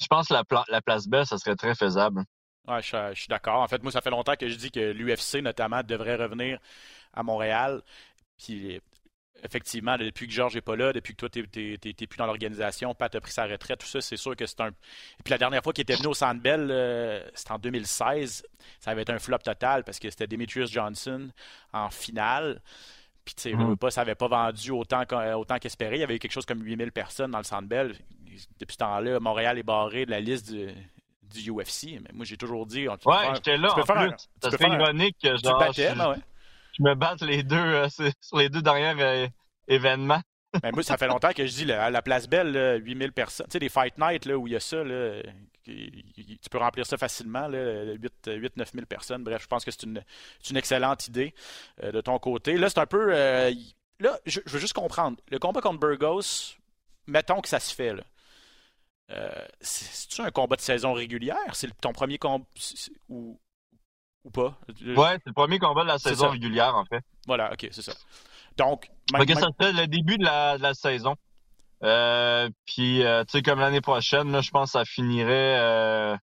je pense que la, la place belle, ça serait très faisable. Ouais, je, suis d'accord. En fait, moi, ça fait longtemps que je dis que l'UFC, notamment, devrait revenir à Montréal. Puis, effectivement, depuis que Georges n'est pas là, depuis que toi, tu n'es plus dans l'organisation, Pat a pris sa retraite, tout ça, c'est sûr que c'est un. Et puis, la dernière fois qu'il était venu au Centre Bell, euh, c'était en 2016. Ça avait été un flop total parce que c'était Demetrius Johnson en finale. Puis, tu sais, mm-hmm. pas, ça n'avait pas vendu autant, autant qu'espéré. Il y avait eu quelque chose comme 8000 personnes dans le Centre Bell. Depuis ce temps-là, Montréal est barré de la liste du du UFC. Mais moi, j'ai toujours dit. ouais, j'étais là. en plus. Ça fait ironique que genre, battais, je, ouais. je, me batte les deux, euh, sur les deux derniers euh, événements. Ben, moi, ça fait longtemps que je dis à la place belle, 8000 personnes. Tu sais, des Fight Night là, où il y a ça, là, tu peux remplir ça facilement, 8-9 000 personnes. Bref, je pense que c'est une, une, excellente idée euh, de ton côté. Là, c'est un peu. là, je, je, veux juste comprendre. Le combat contre Burgos, mettons que ça se fait. Là. Euh, c'est-tu un combat de saison régulière? C'est ton premier combat ou, ou pas? Ouais, c'est le premier combat de la saison régulière, en fait. Voilà, ok, c'est ça. Donc, ça fait le début de la, saison. Euh, puis, euh, tu sais, comme l'année prochaine, je pense que ça finirait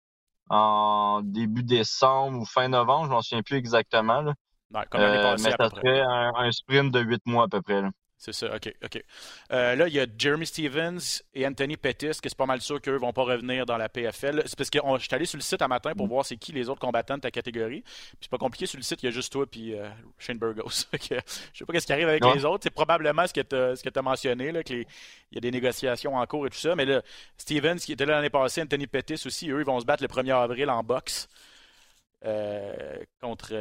en début décembre ou fin novembre, je m'en souviens plus exactement. Là. comme l'année passée, mais ça serait un, un, sprint de huit mois à peu près. Là. C'est ça, OK, OK. Euh, là, il y a Jeremy Stevens et Anthony Pettis, que c'est pas mal sûr qu'eux vont pas revenir dans la PFL. C'est parce que je suis allé sur le site un matin pour mm. voir c'est qui les autres combattants de ta catégorie. Puis c'est pas compliqué sur le site, il y a juste toi puis euh, Shane Burgos. je sais pas ce qui arrive avec les autres. C'est probablement ce que tu as, mentionné, là, qu'il y a des négociations en cours et tout ça. Mais là, Stevens, qui était là l'année passée, Anthony Pettis aussi, eux, ils vont se battre le 1er avril en boxe. Euh, contre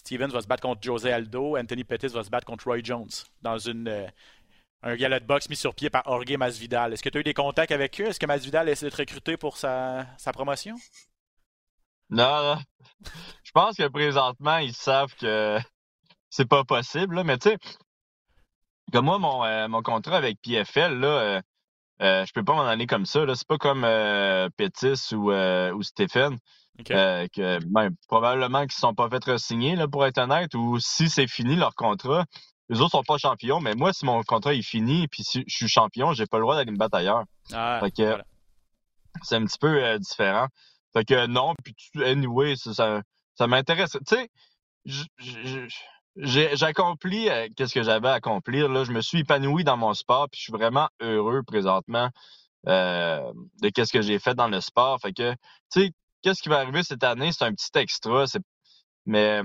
Stevens va se battre contre José Aldo, Anthony Pettis va se battre contre Roy Jones dans une, euh, un gala de boxe mis sur pied par Jorge Masvidal. Est-ce que tu as eu des contacts avec eux? Est-ce que Masvidal essaie d'être recruté pour sa, sa promotion? Non. Je pense que présentement, ils savent que c'est pas possible, là. mais tu sais, comme moi, mon, euh, mon contrat avec PFL, là, euh, euh, je peux pas m'en aller comme ça. Là. C'est pas comme Pétis ou, ou. Euh, que ben, probablement qu'ils sont pas fait re-signer, là, pour être honnête, ou si c'est fini leur contrat, les autres sont pas champions, mais moi, si mon contrat est fini puis si je suis champion, j'ai pas le droit d'aller me battre ailleurs. Ah, Fait que voilà. c'est un petit peu euh, différent. Fait que non, puis tu- anyway, ça, ça, ça m'intéresse. Tu sais, j'ai accompli euh, qu'est-ce que j'avais à accomplir. Là. Je me suis épanoui dans mon sport, puis je suis vraiment heureux présentement euh, de qu'est-ce que j'ai fait dans le sport. Fait que, tu sais, qu'est-ce qui va arriver cette année, c'est un petit extra. c'est- Mais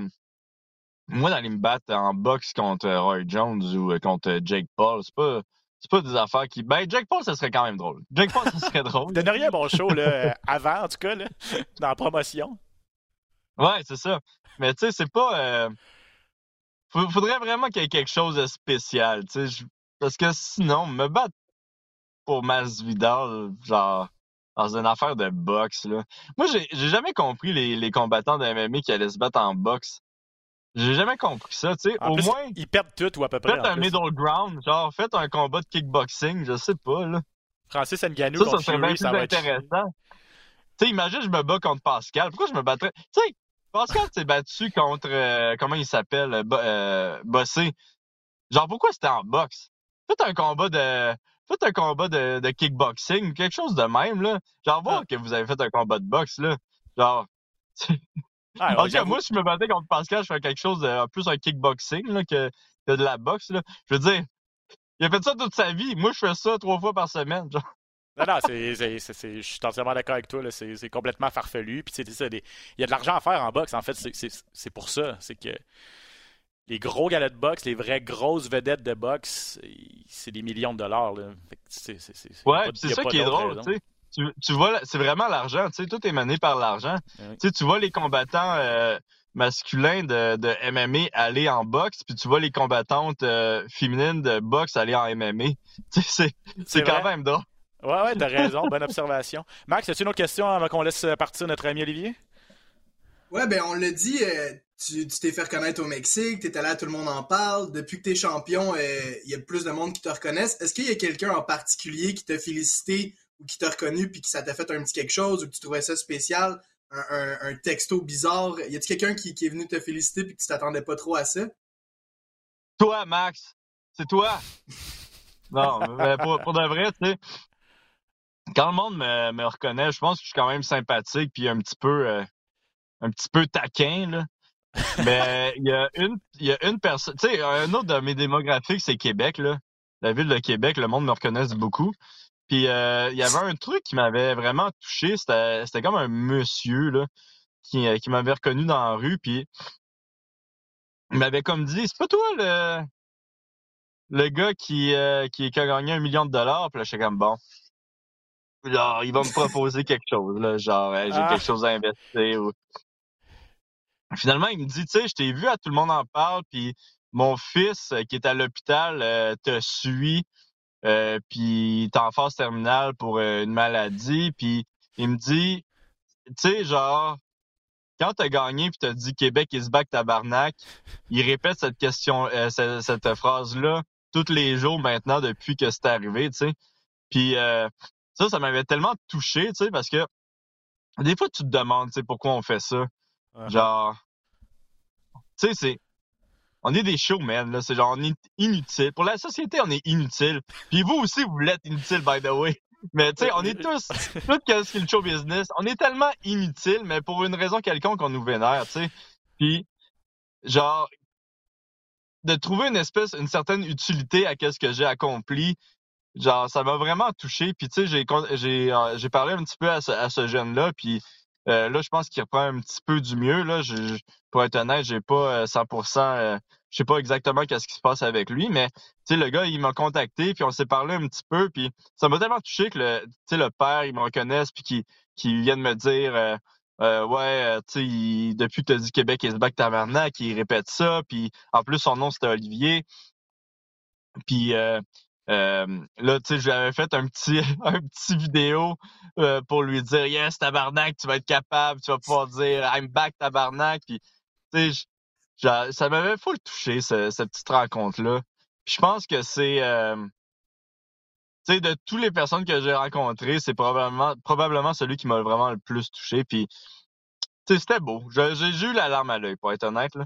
moi, d'aller me battre en boxe contre Roy Jones ou euh, contre Jake Paul, c'est pas. C'est pas des affaires qui. Ben, Jake Paul, ça serait quand même drôle. Jake Paul, ça serait drôle. Donneriez un bon show là, euh, avant, en tout cas, là, dans la promotion. Ouais, c'est ça. Mais tu sais, c'est pas. Euh... Faudrait vraiment qu'il y ait quelque chose de spécial, tu sais. je- Parce que sinon, me battre pour Masvidal, genre, dans une affaire de boxe, là. Moi, j'ai j'ai jamais compris les, les combattants de MMA qui allaient se battre en boxe. J'ai jamais compris ça, tu sais. Au plus, moins, ils perdent tout ou à peu près. faites un plus. middle ground, genre, faites un combat de kickboxing, je sais pas, là. Francis Ngannou Ça, serait Fury, ça va être... intéressant. Tu sais, imagine, je me bats contre Pascal. Pourquoi je me battrais? Tu sais, Pascal s'est battu contre, euh, comment il s'appelle, euh, euh, Bossé. Genre, pourquoi c'était en boxe? Faites un combat de, faites un combat de, de kickboxing, quelque chose de même, là. Genre, voir Ah. que vous avez fait un combat de boxe, là. Genre, Ah, en tout cas, moi, si je me battais contre Pascal, je ferais quelque chose de, plus un kickboxing, là, que, que de la boxe, là. Je veux dire, il a fait ça toute sa vie. Moi, je fais ça trois fois par semaine, genre. Non, non, je suis entièrement d'accord avec toi. là. C'est, complètement farfelu. Puis il y a de l'argent à faire en boxe. En fait, c'est pour ça. C'est que les gros galas de boxe, les vraies grosses vedettes de boxe, c'est des millions de dollars. Là. C'est, c'est, Ouais, ça qui est drôle, tu vois, c'est vraiment l'argent, tu sais, tout est mené par l'argent. Oui. Tu sais, tu vois les combattants euh, masculins de, de MMA aller en boxe, puis tu vois les combattantes euh, féminines de boxe aller en MMA. Tu sais, c'est, c'est quand vrai. même drôle. Ouais, ouais, t'as raison. Bonne observation. Max, as-tu une autre question avant qu'on laisse partir notre ami Olivier? Ouais, ben on l'a dit, euh, tu t'es fait reconnaître au Mexique, t'es allé là, tout le monde en parle. Depuis que t'es champion, euh, il y a plus de monde qui te reconnaissent. Est-ce qu'il y a quelqu'un en particulier qui t'a félicité ou qui t'a reconnu puis que ça t'a fait un petit quelque chose ou que tu trouvais ça spécial? Un, texto bizarre? Y a-t-il quelqu'un qui, est venu te féliciter puis que tu t'attendais pas trop à ça? Toi, Max, c'est toi. Non, mais pour, de vrai, tu sais, quand le monde me, me reconnaît, je pense que je suis quand même sympathique puis un petit peu, euh, un petit peu taquin, là. Mais il y a une, il y a une personne, tu sais, un autre de mes démographiques, c'est Québec, là. La ville de Québec, le monde me reconnaît beaucoup. Puis euh, il y avait un truc qui m'avait vraiment touché, c'était, c'était comme un monsieur, là, qui, euh, qui m'avait reconnu dans la rue, puis il m'avait comme dit, c'est pas toi le, le gars qui, euh, qui, qui a gagné un million de dollars, puis là, j'étais comme bon. Genre, il va me proposer quelque chose, là, genre, j'ai Ah. quelque chose à investir. Ou... Finalement, il me dit, tu sais, je t'ai vu, à tout le monde en parle, puis mon fils euh, qui est à l'hôpital euh, te suit, euh, puis il est en phase terminale pour euh, une maladie, puis il me dit, tu sais, genre, quand t'as gagné puis t'as dit Québec is back tabarnak, il répète cette question, euh, cette, cette phrase-là tous les jours maintenant depuis que c'est arrivé, tu sais. Puis ça, ça m'avait tellement touché, tu sais, parce que des fois tu te demandes, tu sais, pourquoi on fait ça. Genre, tu sais, c'est, on est des showmen, là, c'est genre, on est inutile. Pour la société, on est inutile. Puis vous aussi, vous l'êtes inutile, by the way. Mais tu sais, on est tous, tout qu'est-ce que le show business, on est tellement inutile, mais pour une raison quelconque, on nous vénère, tu sais. Puis, genre, de trouver une espèce, une certaine utilité à qu'est-ce que j'ai accompli, genre, ça m'a vraiment touché. Puis, tu sais, j'ai, euh, parlé un petit peu à ce, à ce jeune-là, puis euh, là, je pense qu'il reprend un petit peu du mieux, là. Je, je- pour être honnête, j'ai pas euh, 100%, euh, je sais pas exactement qu'est-ce qui se passe avec lui, mais, tu le gars, il m'a contacté, puis on s'est parlé un petit peu, puis ça m'a tellement touché que le, tu le père, il me reconnaisse, puis qu'il, qu'il vienne me dire, euh, euh, ouais, euh, tu sais, il- depuis que t'as dit Québec is back tabarnak, il répète ça, puis en plus, son nom, c'était Olivier. Puis, euh, Euh, là, tu sais, je lui avais fait un petit, un petit vidéo euh, pour lui dire Yes, tabarnak, tu vas être capable, tu vas pouvoir dire I'm back, tabarnak. Puis, tu sais, ça m'avait full touché, ce, cette petite rencontre-là. je pense que c'est. Euh, tu sais, de toutes les personnes que j'ai rencontrées, c'est probablement, probablement celui qui m'a vraiment le plus touché. Puis, tu sais, c'était beau. J'ai eu la larme à l'œil, pour être honnête. Là.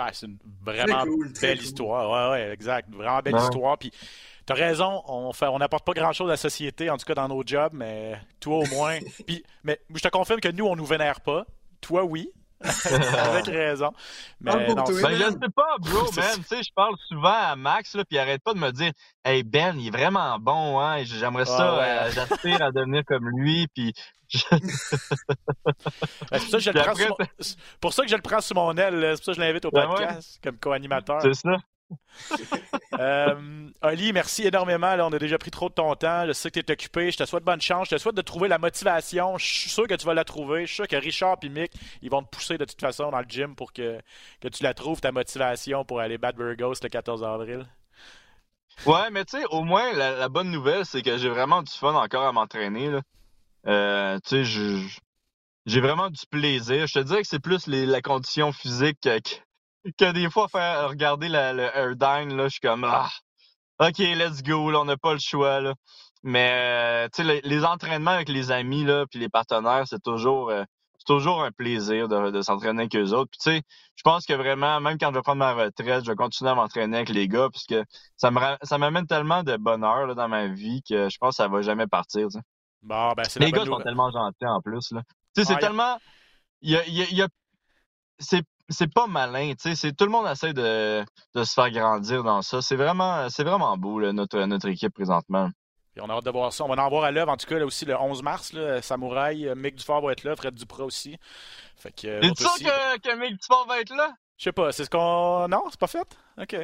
Ben, c'est une vraiment belle histoire. Ouais, ouais, exact. Vraiment belle histoire. Puis, t'as raison, on fait, on n'apporte pas grand-chose à la société, en tout cas dans nos jobs, mais toi au moins. Puis, mais je te confirme que nous, on nous vénère pas. Toi, oui. Avec raison. Mais non, ben, je sais pas, bro, man. Tu sais, je parle souvent à Max, là, puis il arrête pas de me dire Hey Ben, il est vraiment bon, hein. J'aimerais ça, euh, j'aspire à devenir comme lui, puis Ben, c'est pour, ça que je le prends mon... pour ça que je le prends sous mon aile. C'est pour ça que je l'invite au ben podcast comme co-animateur. C'est ça. euh, Oli, merci énormément. On a déjà pris trop de ton temps. Je sais que tu es occupé. Je te souhaite bonne chance. Je te souhaite de trouver la motivation. Je suis sûr que tu vas la trouver. Je suis sûr que Richard et Mick, ils vont te pousser de toute façon dans le gym pour que, que tu la trouves, ta motivation pour aller battre Burgos le 14 avril. Ouais, mais tu sais, au moins, la, bonne nouvelle, c'est que j'ai vraiment du fun encore à m'entraîner. Euh, tu sais, j'ai vraiment du plaisir. Je te dirais que c'est plus la condition physique que, que, des fois faire regarder la, le Airdyne, là, je suis comme ah, OK, let's go, là, on n'a pas le choix. Là. Mais euh, tu sais, les, entraînements avec les amis là, puis les partenaires, c'est toujours euh, c'est toujours un plaisir de, de s'entraîner avec eux autres. Puis tu sais, je pense que vraiment, même quand je vais prendre ma retraite, je vais continuer à m'entraîner avec les gars, puisque ça me ça m'amène tellement de bonheur là, dans ma vie que je pense que ça va jamais partir. Bon, ben, Les gars sont tellement gentils en plus. Là. Tu sais, c'est tellement. Il y a, y a, y a... C'est c'est pas malin, tu sais, c'est tout le monde essaie de, de se faire grandir dans ça. C'est vraiment c'est vraiment beau là, notre notre équipe présentement. Puis on a hâte de voir ça. On va en voir à l'œuvre, en tout cas, là aussi, le 11 mars. Là, Samouraï, euh, Mick Dufort va être là, Fred Duprat aussi. Fait que. Euh, sûr que, que Mick Dufort va être là? Je sais pas, c'est ce qu'on. Non, c'est pas fait? OK.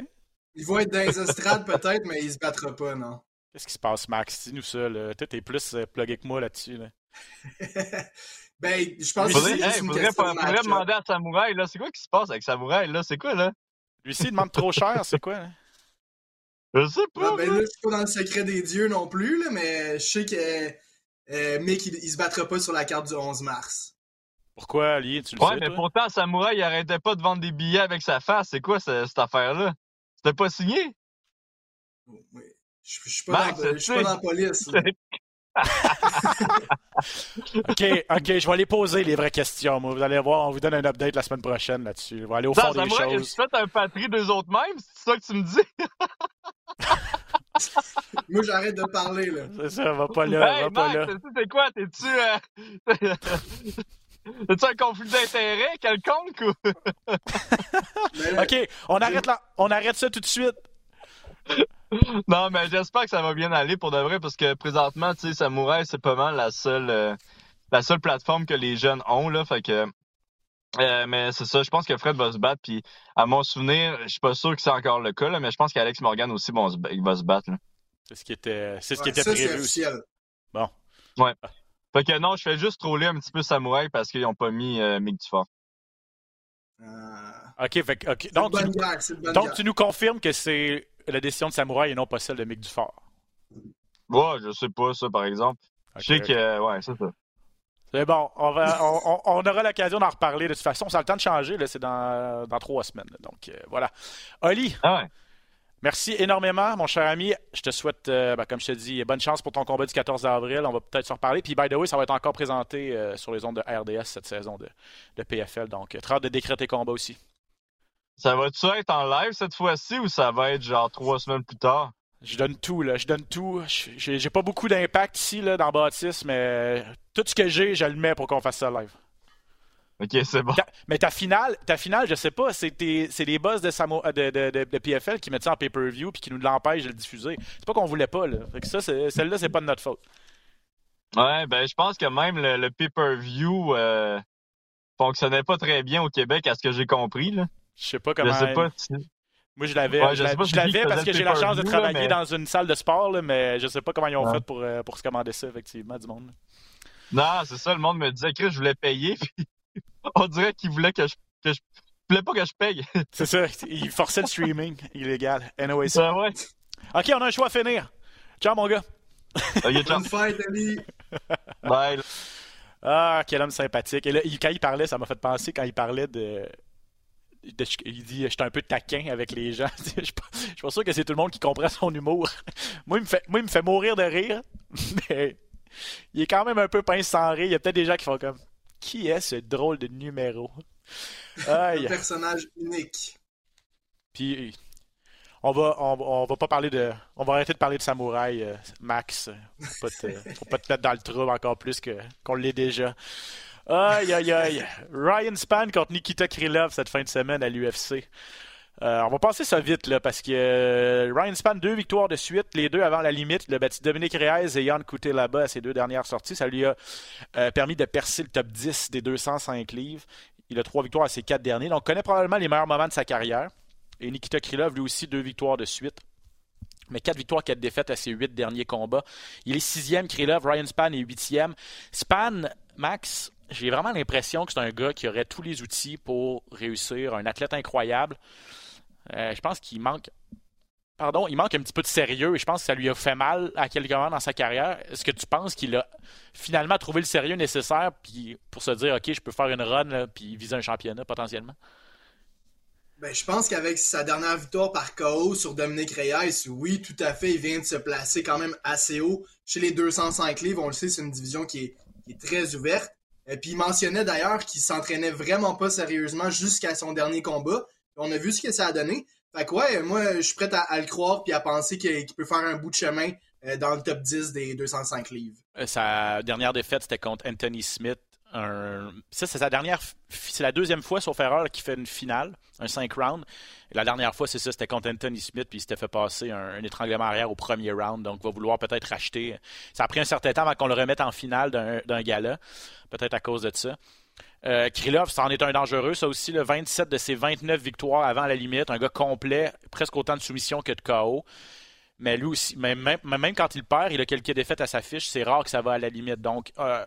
Il va être dans les estrades peut-être, mais il se battra pas, non. Qu'est-ce qui se passe, Max? Dis-nous ça. Là. Toi, t'es plus euh, plugué que moi là-dessus. Là. ben, je pense que c'est hey, faudrait, faudrait demander à Samouraï, là, c'est quoi qui se passe avec Samouraï, là? C'est quoi, là? Lui aussi, il demande trop cher, c'est quoi? Là? Je sais pas. ben là, je suis pas dans le secret des dieux non plus, là, mais je sais que euh, Mick, il, il, se battra pas sur la carte du 11 mars. Pourquoi, Ali? Tu le ouais, sais, mais toi? pourtant, Samouraï, il arrêtait pas de vendre des billets avec sa face. C'est quoi cette affaire-là? C'était pas signé? Oui. Je, je suis pas, dans, je suis pas dans la police. OK, OK, je vais aller poser les vraies questions. Moi. Vous allez voir, on vous donne un update la semaine prochaine là-dessus. On va aller au fond des moi, choses. Tu fais un patrie d'eux autres mêmes, c'est ça que tu me dis? moi, j'arrête de parler, là. C'est ça, va pas là, hey, va pas Max, là. C'est quoi? T'es-tu... Euh... T'as-tu un conflit d'intérêt quelconque ou... OK, on arrête, là, on arrête ça tout de suite. non, mais j'espère que ça va bien aller pour de vrai, parce que présentement, tu sais, Samouraï, c'est pas mal la seule, euh, la seule plateforme que les jeunes ont, là. Fait que. Euh, mais c'est ça, je pense que Fred va se battre. Puis, à mon souvenir, je suis pas sûr que c'est encore le cas, là, mais je pense qu'Alex Morgan aussi bon, il va se battre. C'est ce qui était, c'est ce qui Ouais, était ça, prévu officiel. Bon. Ouais. Fait que non, je fais juste troller un petit peu Samouraï parce qu'ils ont pas mis euh, Mick Dufort. Euh, OK, fait, Donc, tu, donc tu nous confirmes que c'est la décision de Samouraï et non pas celle de Mick Dufort. Ouais, je sais pas ça, par exemple. Je sais que, ouais, c'est ça. C'est bon, on, va, on, on- on aura l'occasion d'en reparler. De toute façon, ça a le temps de changer. là, C'est dans, dans trois semaines. là. Donc, euh, voilà. Oli, Ah ouais. merci énormément, mon cher ami. Je te souhaite, euh, ben, comme je te dis, bonne chance pour ton combat du 14 avril. On va peut-être s'en reparler. Puis, by the way, ça va être encore présenté euh, sur les ondes de RDS cette saison de, de PFL. Donc, euh, très hâte de décrire tes combats aussi. Ça va-tu être en live cette fois-ci ou ça va être genre trois semaines plus tard? Je donne tout, là. Je donne tout. J'ai pas beaucoup d'impact ici, là, dans Baptiste, mais tout ce que j'ai, je le mets pour qu'on fasse ça live. Ok, c'est bon. Ta- mais ta finale, ta finale, je sais pas, c'est les boss de, Samo- de, de- de- de PFL qui mettent ça en pay-per-view puis qui nous l'empêchent de le diffuser. C'est pas qu'on voulait pas, là. Fait que ça, celle-là, c'est pas de notre faute. Ouais, ben je pense que même le, le pay-per-view euh, fonctionnait pas très bien au Québec, à ce que j'ai compris. Là. Je sais pas Je comment. sais pas si. Moi, je l'avais. Ouais, je je je parce que j'ai la chance de travailler mais- dans une salle de sport, là, mais je sais pas comment ils ont Ouais. fait pour, euh, pour se commander ça, effectivement, du monde. Non, c'est ça, le monde me disait que je voulais payer, puis on dirait qu'il voulait que je, que je voulait pas que je paye. C'est ça, il forçait le streaming illégal. Anyway, Ça, ouais. OK, on a un choix à finir. Ciao, mon gars. Ok, ciao. Bonne fête, Ali! Bye. Ah, quel homme sympathique. Et là, quand il parlait, ça m'a fait penser quand il parlait de. Il dit J'étais un peu taquin avec les gens. Je suis pas, je suis pas sûr que c'est tout le monde qui comprend son humour. Moi, il me fait, moi, il me fait mourir de rire, mais il est quand même un peu pince sans rire. Il y a peut-être des gens qui font comme Qui est ce drôle de numéro? Un personnage unique. Puis, on va, on, on va pas parler de. On va arrêter de parler de samouraï, euh, Max. Faut pas, te, faut pas te mettre dans le trouble encore plus que, qu'on l'est déjà. Aïe, aïe, aïe. Ryan Span contre Nikita Krylov cette fin de semaine à l'UFC. Euh, on va passer ça vite, là, parce que euh, Ryan Span, deux victoires de suite, les deux avant la limite. A battu Dominique Reyes et Yann Couté là-bas à ses deux dernières sorties. Ça lui a euh, permis de percer le top 10 des 205 livres. Il a trois victoires à ses quatre derniers. Donc, connaît probablement les meilleurs moments de sa carrière. Et Nikita Krylov, lui aussi, deux victoires de suite. Mais quatre victoires, quatre défaites à ses huit derniers combats. Il est sixième, Krylov. Ryan Span est huitième. Span, Max, j'ai vraiment l'impression que c'est un gars qui aurait tous les outils pour réussir. Un athlète incroyable. Euh, je pense qu'il manque. Pardon, il manque un petit peu de sérieux et je pense que ça lui a fait mal à quelques moments dans sa carrière. Est-ce que tu penses qu'il a finalement trouvé le sérieux nécessaire pour se dire, OK, je peux faire une run là, puis viser un championnat potentiellement? Ben, je pense qu'avec sa dernière victoire par KO sur Dominique Reyes, oui, tout à fait, il vient de se placer quand même assez haut chez les 205 livres. On le sait, c'est une division qui est très ouverte. Et puis il mentionnait d'ailleurs qu'il s'entraînait vraiment pas sérieusement jusqu'à son dernier combat. On a vu ce que ça a donné. Fait que ouais, moi, je suis prêt à, le croire puis à penser qu'il qu'il peut faire un bout de chemin euh, dans le top 10 des 205 livres. Euh, Sa dernière défaite, c'était contre Anthony Smith. Ça, c'est sa dernière. C'est la deuxième fois, sauf erreur, qu'il fait une finale, un 5 rounds. La dernière fois, c'est ça, c'était contre Smith, puis il s'était fait passer un, étranglement arrière au premier round. Donc, va vouloir peut-être racheter. Ça a pris un certain temps avant qu'on le remette en finale d'un gala, peut-être à cause de ça. Euh, Krylov, c'en est un dangereux, ça aussi, le 27 de ses 29 victoires avant la limite, un gars complet, presque autant de soumissions que de KO. Mais lui aussi, même, quand il perd, il a quelques défaites à sa fiche, c'est rare que ça va à la limite. Donc, euh,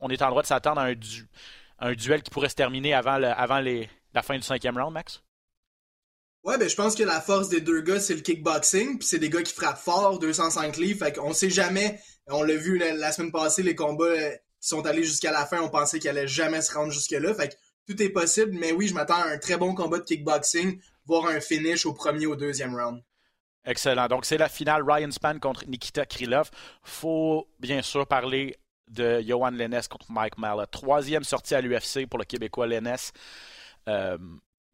on est en droit de s'attendre à un, du- un duel qui pourrait se terminer avant, le- avant les, la fin du cinquième round, Max? Ouais, ben je pense que la force des deux gars, c'est le kickboxing, puis c'est des gars qui frappent fort, 205 livres, fait qu'on sait jamais, on l'a vu la, la semaine passée, les combats euh, qui sont allés jusqu'à la fin, on pensait qu'ils allaient jamais se rendre jusque-là, fait que tout est possible, mais oui, je m'attends à un très bon combat de kickboxing, voire un finish au premier ou au deuxième round. Excellent. Donc, c'est la finale Ryan Span contre Nikita Krylov. faut bien sûr parler de Johan Lennes contre Mike Malott. Troisième sortie à l'UFC pour le Québécois Lennes. Euh,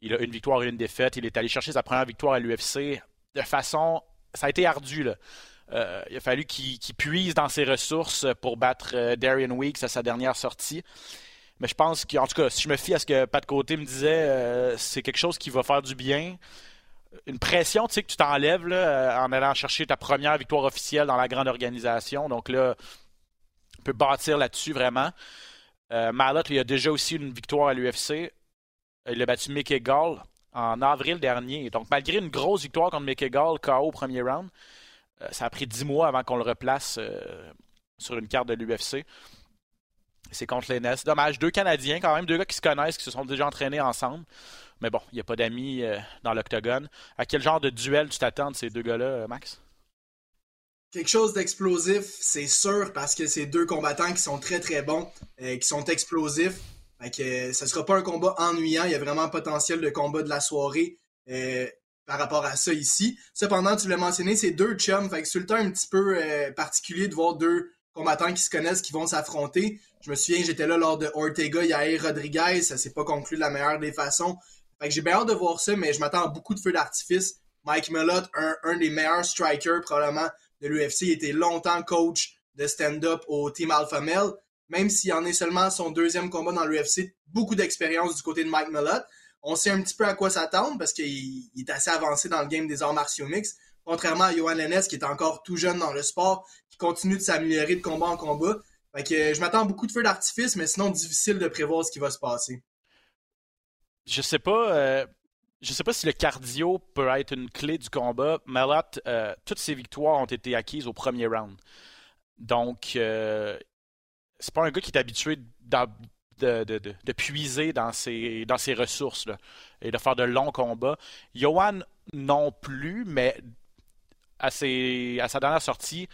il a une victoire et une défaite. Il est allé chercher sa première victoire à l'UFC de façon. Ça a été ardu. Euh, il a fallu qu'il puise dans ses ressources pour battre euh, Darian Weeks à sa dernière sortie. Mais je pense qu'en tout cas, si je me fie à ce que Pat Côté me disait, c'est quelque chose qui va faire du bien une pression tu sais, que tu t'enlèves en allant chercher ta première victoire officielle dans la grande organisation. Donc là, peut bâtir là-dessus vraiment. Euh, il a déjà aussi une victoire à l'UFC. Il a battu Mickey Gall en avril dernier. Donc malgré une grosse victoire contre Mickey Gall, KO au premier round, euh, ça a pris 10 mois avant qu'on le replace euh, sur une carte de l'UFC. C'est contre les Ness. Dommage, deux Canadiens quand même, deux gars qui se connaissent, qui se sont déjà entraînés ensemble. Mais bon, il n'y a pas d'amis euh, dans l'octogone. À quel genre de duel tu t'attends de ces deux gars-là, Max? Quelque chose d'explosif, c'est sûr, parce que c'est deux combattants qui sont très très bons, euh, qui sont explosifs. Fait que euh, ce sera pas un combat ennuyant, il y a vraiment un potentiel de combat de la soirée euh, par rapport à ça ici. Cependant, tu l'as mentionné, c'est deux chums, c'est le temps un petit peu particulier de voir deux combattants qui se connaissent, qui vont s'affronter. Je me souviens, j'étais là lors de Ortega, Yair Rodriguez, ça s'est pas conclu de la meilleure des façons. Fait que j'ai bien hâte de voir ça, mais je m'attends à beaucoup de feux d'artifice. Mike Mellott, un des meilleurs strikers probablement de l'UFC, il était longtemps coach de stand-up au Team Alpha Male. Même s'il en est seulement son deuxième combat dans l'UFC, beaucoup d'expérience du côté de Mike Mellott. On sait un petit peu à quoi s'attendre parce qu'il il est assez avancé dans le game des arts martiaux mixtes. Contrairement à Johan Lennes qui est encore tout jeune dans le sport, qui continue de s'améliorer de combat en combat. Fait que je m'attends beaucoup de feux d'artifice, mais sinon difficile de prévoir ce qui va se passer. Je sais pas. euh, je sais pas si le cardio peut être une clé du combat. Malott, euh, toutes ses victoires ont été acquises au premier round. Donc, euh, c'est pas un gars qui est habitué de, de- puiser dans ses, ses ressources et de faire de longs combats. Johan non plus, mais à, sa dernière sortie,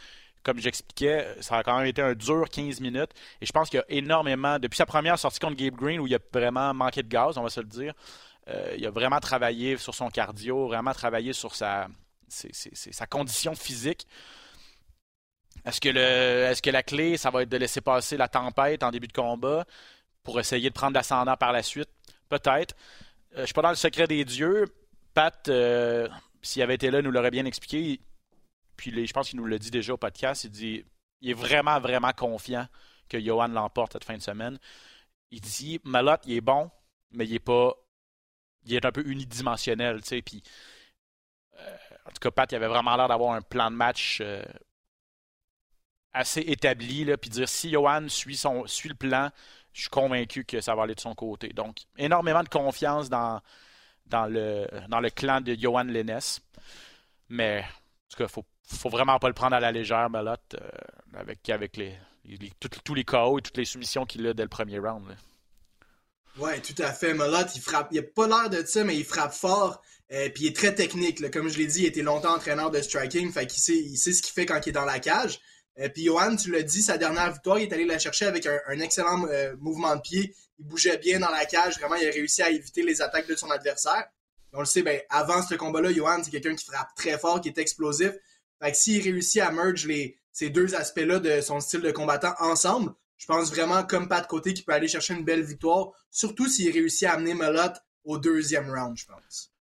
comme j'expliquais, ça a quand même été un dur 15 minutes. Et je pense qu'il y a énormément, depuis sa première sortie contre Gabe Green, où il a vraiment manqué de gaz, on va se le dire, euh, il a vraiment travaillé sur son cardio, vraiment travaillé sur sa, condition physique. Est-ce que, la clé, ça va être de laisser passer la tempête en début de combat pour essayer de prendre l'ascendant par la suite? Peut-être. Euh, je ne suis pas dans le secret des dieux. Pat, euh, s'il avait été là, nous l'aurait bien expliqué. Puis je pense qu'il nous l'a dit déjà au podcast. Il dit il est vraiment, vraiment confiant que Johan l'emporte cette fin de semaine. Il dit Malotte, il est bon, mais il est pas. Il est un peu unidimensionnel, tu sais. Puis, euh, en tout cas, Pat, il avait vraiment l'air d'avoir un plan de match assez établi, là, puis dire si Johan suit, son, suit le plan, je suis convaincu que ça va aller de son côté. Donc, énormément de confiance dans, dans, le, dans le clan de Johan Lennes. Mais, en tout cas, faut, faut vraiment pas le prendre à la légère, Malotte, euh, avec, avec les, tous les KO et toutes les soumissions qu'il a dès le premier round. Oui, tout à fait. Malotte, il frappe. Il a pas l'air de ça, mais il frappe fort. euh, puis il est très technique. Comme je l'ai dit, il était longtemps entraîneur de striking. Fait qu'il sait, il sait ce qu'il fait quand il est dans la cage. Euh, puis Johan, tu l'as dit, sa dernière victoire, il est allé la chercher avec un, excellent euh, mouvement de pied. Il bougeait bien dans la cage. Vraiment, il a réussi à éviter les attaques de son adversaire. on le sait, ben, avant ce combat-là, Johan, c'est quelqu'un qui frappe très fort, qui est explosif. Fait que s'il réussit à merge les, ces deux aspects-là de son style de combattant ensemble, je pense vraiment, comme pas de côté, qu'il peut aller chercher une belle victoire. Surtout s'il réussit à amener Molot au deuxième round, je pense.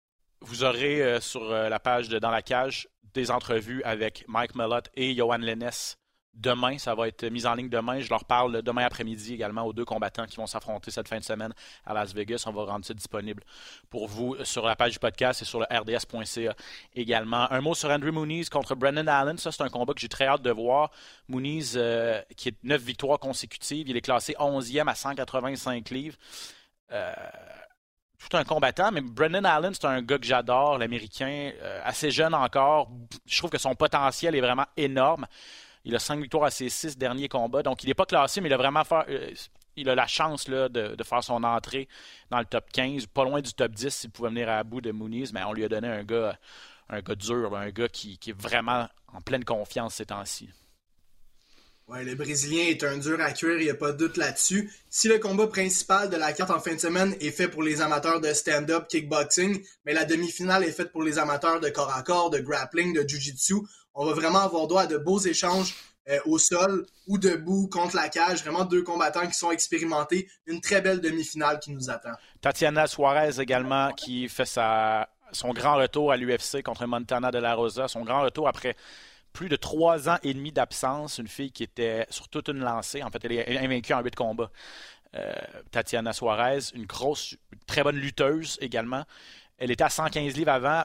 Vous aurez euh, sur la page de Dans la cage des entrevues avec Mike Mellott et Johan Lennes demain. Ça va être mis en ligne demain. Je leur parle demain après-midi également aux deux combattants qui vont s'affronter cette fin de semaine à Las Vegas. On va rendre ça disponible pour vous sur la page du podcast et sur le rds.ca également. Un mot sur Andrew Moonies contre Brendan Allen. Ça, c'est un combat que j'ai très hâte de voir. Moonies, euh, qui est neuf victoires consécutives. Il est classé 11e à 185 livres. Euh, tout un combattant, mais Brendan Allen, c'est un gars que j'adore, l'Américain, euh, assez jeune encore. Je trouve que son potentiel est vraiment énorme. Il a cinq victoires à ses six derniers combats. Donc, il n'est pas classé, mais il a vraiment euh, il a la chance de, faire son entrée dans le top 15, pas loin du top 10 s'il pouvait venir à bout de Moonies, mais on lui a donné un gars, un gars dur, un gars qui, est vraiment en pleine confiance ces temps-ci. Ouais, le Brésilien est un dur à cuire, il n'y a pas de doute là-dessus. Si le combat principal de la carte en fin de semaine est fait pour les amateurs de stand-up kickboxing, mais la demi-finale est faite pour les amateurs de corps à corps, de grappling, de jiu-jitsu, on va vraiment avoir droit à de beaux échanges euh, au sol ou debout contre la cage. Vraiment deux combattants qui sont expérimentés. Une très belle demi-finale qui nous attend. Tatiana Suarez également qui fait son grand retour à l'UFC contre Montana de la Rosa. Son grand retour après plus de trois ans et demi d'absence. Une fille qui était sur toute une lancée. En fait, elle est invaincue en huit combats. Euh, Tatiana Suarez, une grosse, très bonne lutteuse également. Elle était à 115 livres avant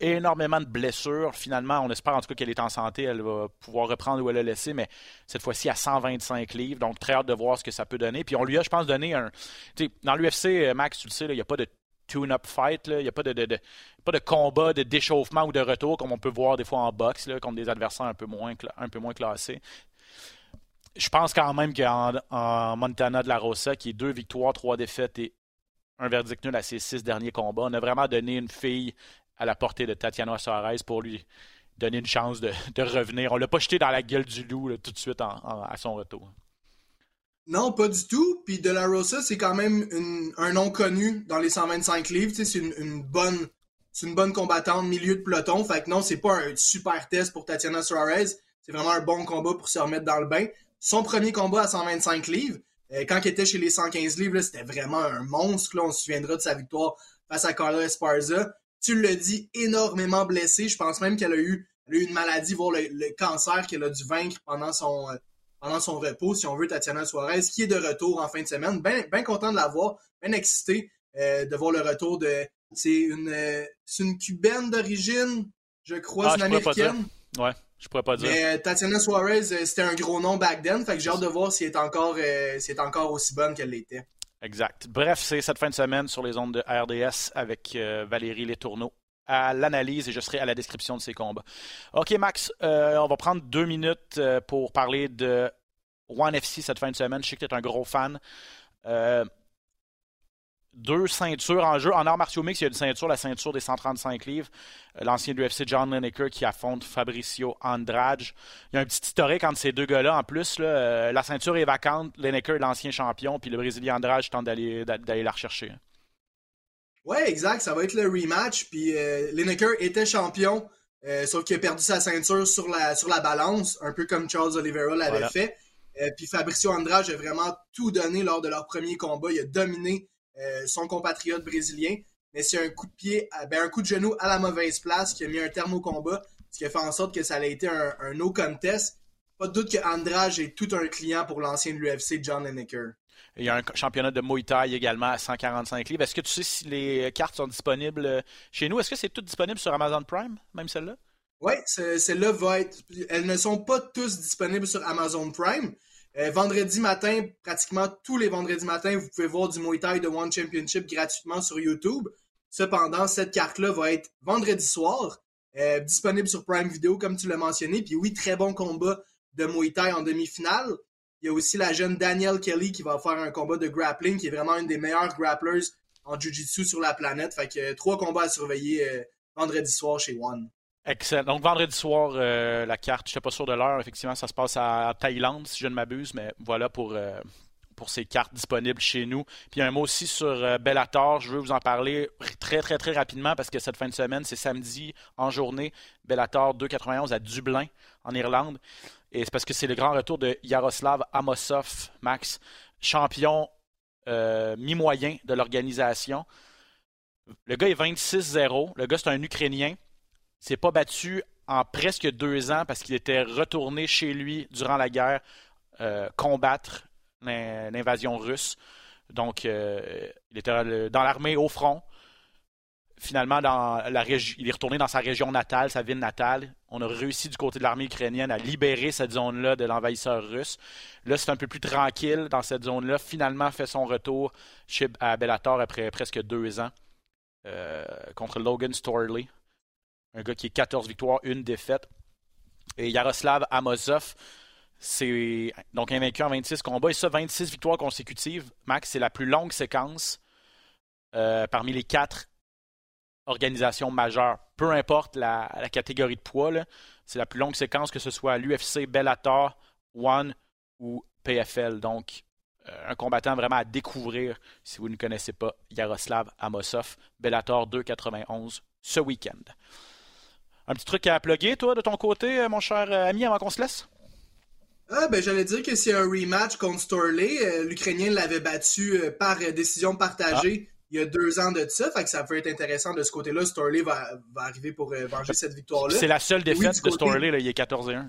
énormément de blessures. Finalement, on espère en tout cas qu'elle est en santé. Elle va pouvoir reprendre où elle a laissé, mais cette fois-ci à 125 livres. Donc, très hâte de voir ce que ça peut donner. Puis, on lui a, je pense, donné un. Dans l'UFC, euh, Max, tu le sais, il n'y a pas de tune-up fight. Il n'y a pas de, pas de combat, de d'échauffement ou de retour comme on peut voir des fois en boxe contre des adversaires un peu moins, un peu moins classés. Je pense quand même qu'en en Montana de la Rosa, qui est deux victoires, trois défaites et un verdict nul à ses six derniers combats, on a vraiment donné une fille à la portée de Tatiana Suarez pour lui donner une chance de, revenir. On l'a pas jeté dans la gueule du loup tout de suite à son retour. Non, pas du tout. Puis De La Rosa, c'est quand même un nom connu dans les 125 livres. C'est une, bonne c'est une bonne combattante milieu de peloton. Fait que non, c'est pas un super test pour Tatiana Suarez. C'est vraiment un bon combat pour se remettre dans le bain. Son premier combat à 125 livres, euh, quand il était chez les 115 livres, c'était vraiment un monstre. Là. On se souviendra de sa victoire face à Carla Esparza tu l'as dit, énormément blessée. Je pense même qu'elle a eu, une maladie, voire le, cancer qu'elle a dû vaincre pendant son, euh, pendant son repos, si on veut, Tatiana Suarez, qui est de retour en fin de semaine. Bien ben content de la voir, bien excité euh, de voir le retour de. C'est une, euh, une cubaine d'origine, je crois, ah, c'est une américaine. Ouais, je pourrais pas dire. Mais Tatiana Suarez, c'était un gros nom back then, fait que j'ai hâte de voir si elle est encore, si elle est encore aussi bonne qu'elle l'était. Exact. Bref, c'est cette fin de semaine sur les ondes de RDS avec euh, Valérie Letourneau à l'analyse et je serai à la description de ces combats. OK, Max, euh, on va prendre deux minutes euh, pour parler de One FC cette fin de semaine. Je sais que tu es un gros fan. Deux ceintures en jeu. En arts martiaux mix, il y a une ceinture, la ceinture des 135 livres. Euh, l'ancien du UFC John Lineker qui affronte Fabricio Andrade. Il y a un petit historique entre ces deux gars-là. En plus, euh, la ceinture est vacante. Lineker est l'ancien champion, puis le Brésilien Andrade tente d'aller, la rechercher. Ouais, exact. Ça va être le rematch. Puis euh, Lineker était champion, sauf qu'il a perdu sa ceinture sur la, sur la balance, un peu comme Charles Oliveira l'avait fait. puis Fabricio Andrade a vraiment tout donné lors de leur premier combat. Il a dominé euh, son compatriote brésilien. Mais c'est un coup de pied, ben, un coup de genou à la mauvaise place qui a mis un terme au combat, ce qui a fait en sorte que ça a été un, no contest. Pas de doute que Andrade est tout un client pour l'ancien de l'UFC, John Lineker. Il y a un championnat de Muay Thai également à 145 livres. Est-ce que tu sais si les cartes sont disponibles euh, chez nous? Est-ce que c'est tout disponible sur Amazon Prime, même celle-là? Oui, celle-là va être. Elles ne sont pas tous disponibles sur Amazon Prime. Euh, vendredi matin, pratiquement tous les vendredis matins, vous pouvez voir du Muay Thai de One Championship gratuitement sur YouTube. Cependant, cette carte-là va être vendredi soir, euh, disponible sur Prime Video, comme tu l'as mentionné. Puis oui, très bon combat de Muay Thai en demi-finale. Il y a aussi la jeune Danielle Kelly qui va faire un combat de grappling, qui est vraiment une des meilleures grapplers en Jiu-Jitsu sur la planète. Fait que trois combats à surveiller euh, vendredi soir chez One. Excellent. Donc, vendredi soir, euh, la carte, je ne suis pas sûr de l'heure. Effectivement, ça se passe à Thaïlande, si je ne m'abuse, mais voilà pour, euh, ces cartes disponibles chez nous. Puis un mot aussi sur euh, Bellator. Je veux vous en parler très, très, très rapidement parce que cette fin de semaine, c'est samedi en journée. Bellator 291 à Dublin, en Irlande. Et c'est parce que c'est le grand retour de Yaroslav Amosov, Max, champion mi-moyen de l'organisation. Le gars est 26-0. Le gars, c'est un Ukrainien s'est pas battu en presque deux ans parce qu'il était retourné chez lui durant la guerre euh, combattre l'invasion russe. Donc, euh, il était dans l'armée au front. Finalement, dans la il est retourné dans sa région natale, sa ville natale. On a réussi du côté de l'armée ukrainienne à libérer cette zone-là de l'envahisseur russe. Là, c'est un peu plus tranquille dans cette zone-là. Finalement, fait son retour chez, à Bellator après presque deux ans euh, contre Logan Storley. Un gars qui est 14 victoires, une défaite. Et Yaroslav Amosov, c'est donc invaincu en 26 combats. Et ça, 26 victoires consécutives. Max, c'est la plus longue séquence euh, parmi les quatre organisations majeures. Peu importe la, catégorie de poids, c'est la plus longue séquence, que ce soit l'UFC, Bellator, One ou PFL. Donc, euh, un combattant vraiment à découvrir si vous ne connaissez pas Yaroslav Amosov, Bellator 291 ce week-end. Un petit truc à plugger, toi, de ton côté, euh, mon cher euh, ami, avant qu'on se laisse? Ah, ben, j'allais dire que c'est un rematch contre Storley. Euh, L'Ukrainien l'avait battu par décision partagée ah. il y a deux ans de ça. Fait que ça peut être intéressant de ce côté-là. Storley va, arriver pour venger cette victoire-là. C'est la seule défaite de Storley, il est 14-1.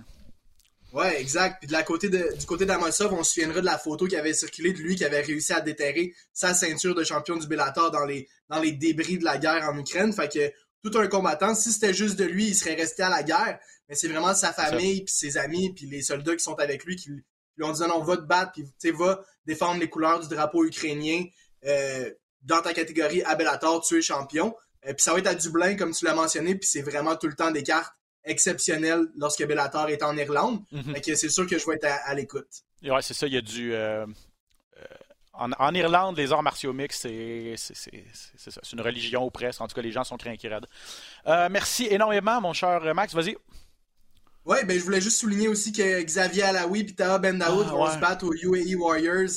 Ouais, exact. Puis de la côté de, du côté d'Amosov, on se souviendra de la photo qui avait circulé de lui qui avait réussi à déterrer sa ceinture de champion du Bellator dans les, dans les débris de la guerre en Ukraine. Fait que tout un combattant. Si c'était juste de lui, il serait resté à la guerre. Mais c'est vraiment sa famille, puis ses amis, puis les soldats qui sont avec lui qui lui ont dit non, va te battre, puis va défendre les couleurs du drapeau ukrainien euh, dans ta catégorie à Bellator, tu es champion. Euh, puis ça va être à Dublin, comme tu l'as mentionné, puis c'est vraiment tout le temps des cartes exceptionnelles lorsque Bellator est en Irlande. Mm c'est sûr que je vais être à, l'écoute. Ouais, c'est ça, il y a du. Euh, en, Irlande, les arts martiaux mixtes, c'est une religion ou presque. En tout cas, les gens sont très inquiets. Euh, merci énormément, mon cher Max. Vas-y. Oui, ben, je voulais juste souligner aussi que Xavier Alaoui et Taha Bendaoud ah, vont se battre aux UAE Warriors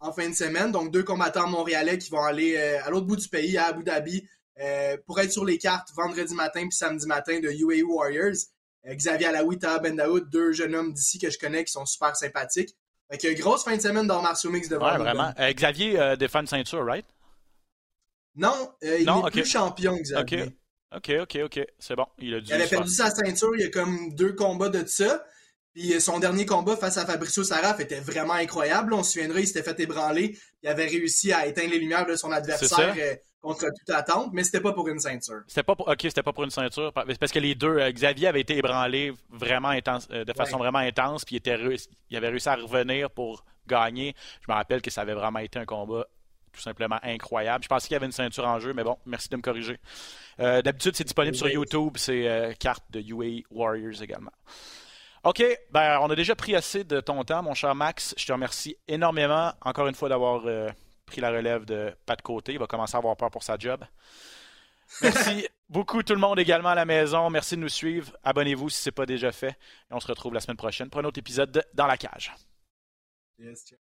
en fin de semaine. Donc, deux combattants montréalais qui vont aller euh, à l'autre bout du pays, à Abu Dhabi, euh, pour être sur les cartes vendredi matin puis samedi matin de UAE Warriors. Xavier Alaoui, Taha Bendaoud, deux jeunes hommes d'ici que je connais qui sont super sympathiques. Fait une grosse fin de semaine dans martiaux mix devant Ouais, vraiment. Euh, Xavier euh, défend une ceinture, right? Non, euh, il n'est plus champion, Xavier. OK, OK, OK. C'est bon. Il a, dû il a perdu sa ceinture il y a comme deux combats de ça. Puis son dernier combat face à Fabricio Saraf était vraiment incroyable. On se souviendra, il s'était fait ébranler. Il avait réussi à éteindre les lumières de son adversaire contre toute attente, mais c'était pas pour une ceinture. C'était pas pour, ok, c'était pas pour une ceinture, parce que les deux, euh, Xavier avait été ébranlé vraiment intense, euh, de façon vraiment intense, puis il, était, il avait réussi à revenir pour gagner. Je me rappelle que ça avait vraiment été un combat tout simplement incroyable. Je pensais qu'il y avait une ceinture en jeu, mais bon, merci de me corriger. Euh, d'habitude, c'est disponible sur YouTube, c'est carte de UA Warriors également. OK, ben, on a déjà pris assez de ton temps, mon cher Max. Je te remercie énormément, encore une fois, d'avoir pris la relève de pas de côté. Il va commencer à avoir peur pour sa job. Merci beaucoup tout le monde également à la maison. Merci de nous suivre. Abonnez-vous si ce n'est pas déjà fait. Et on se retrouve la semaine prochaine pour un autre épisode de Dans la cage. Yes,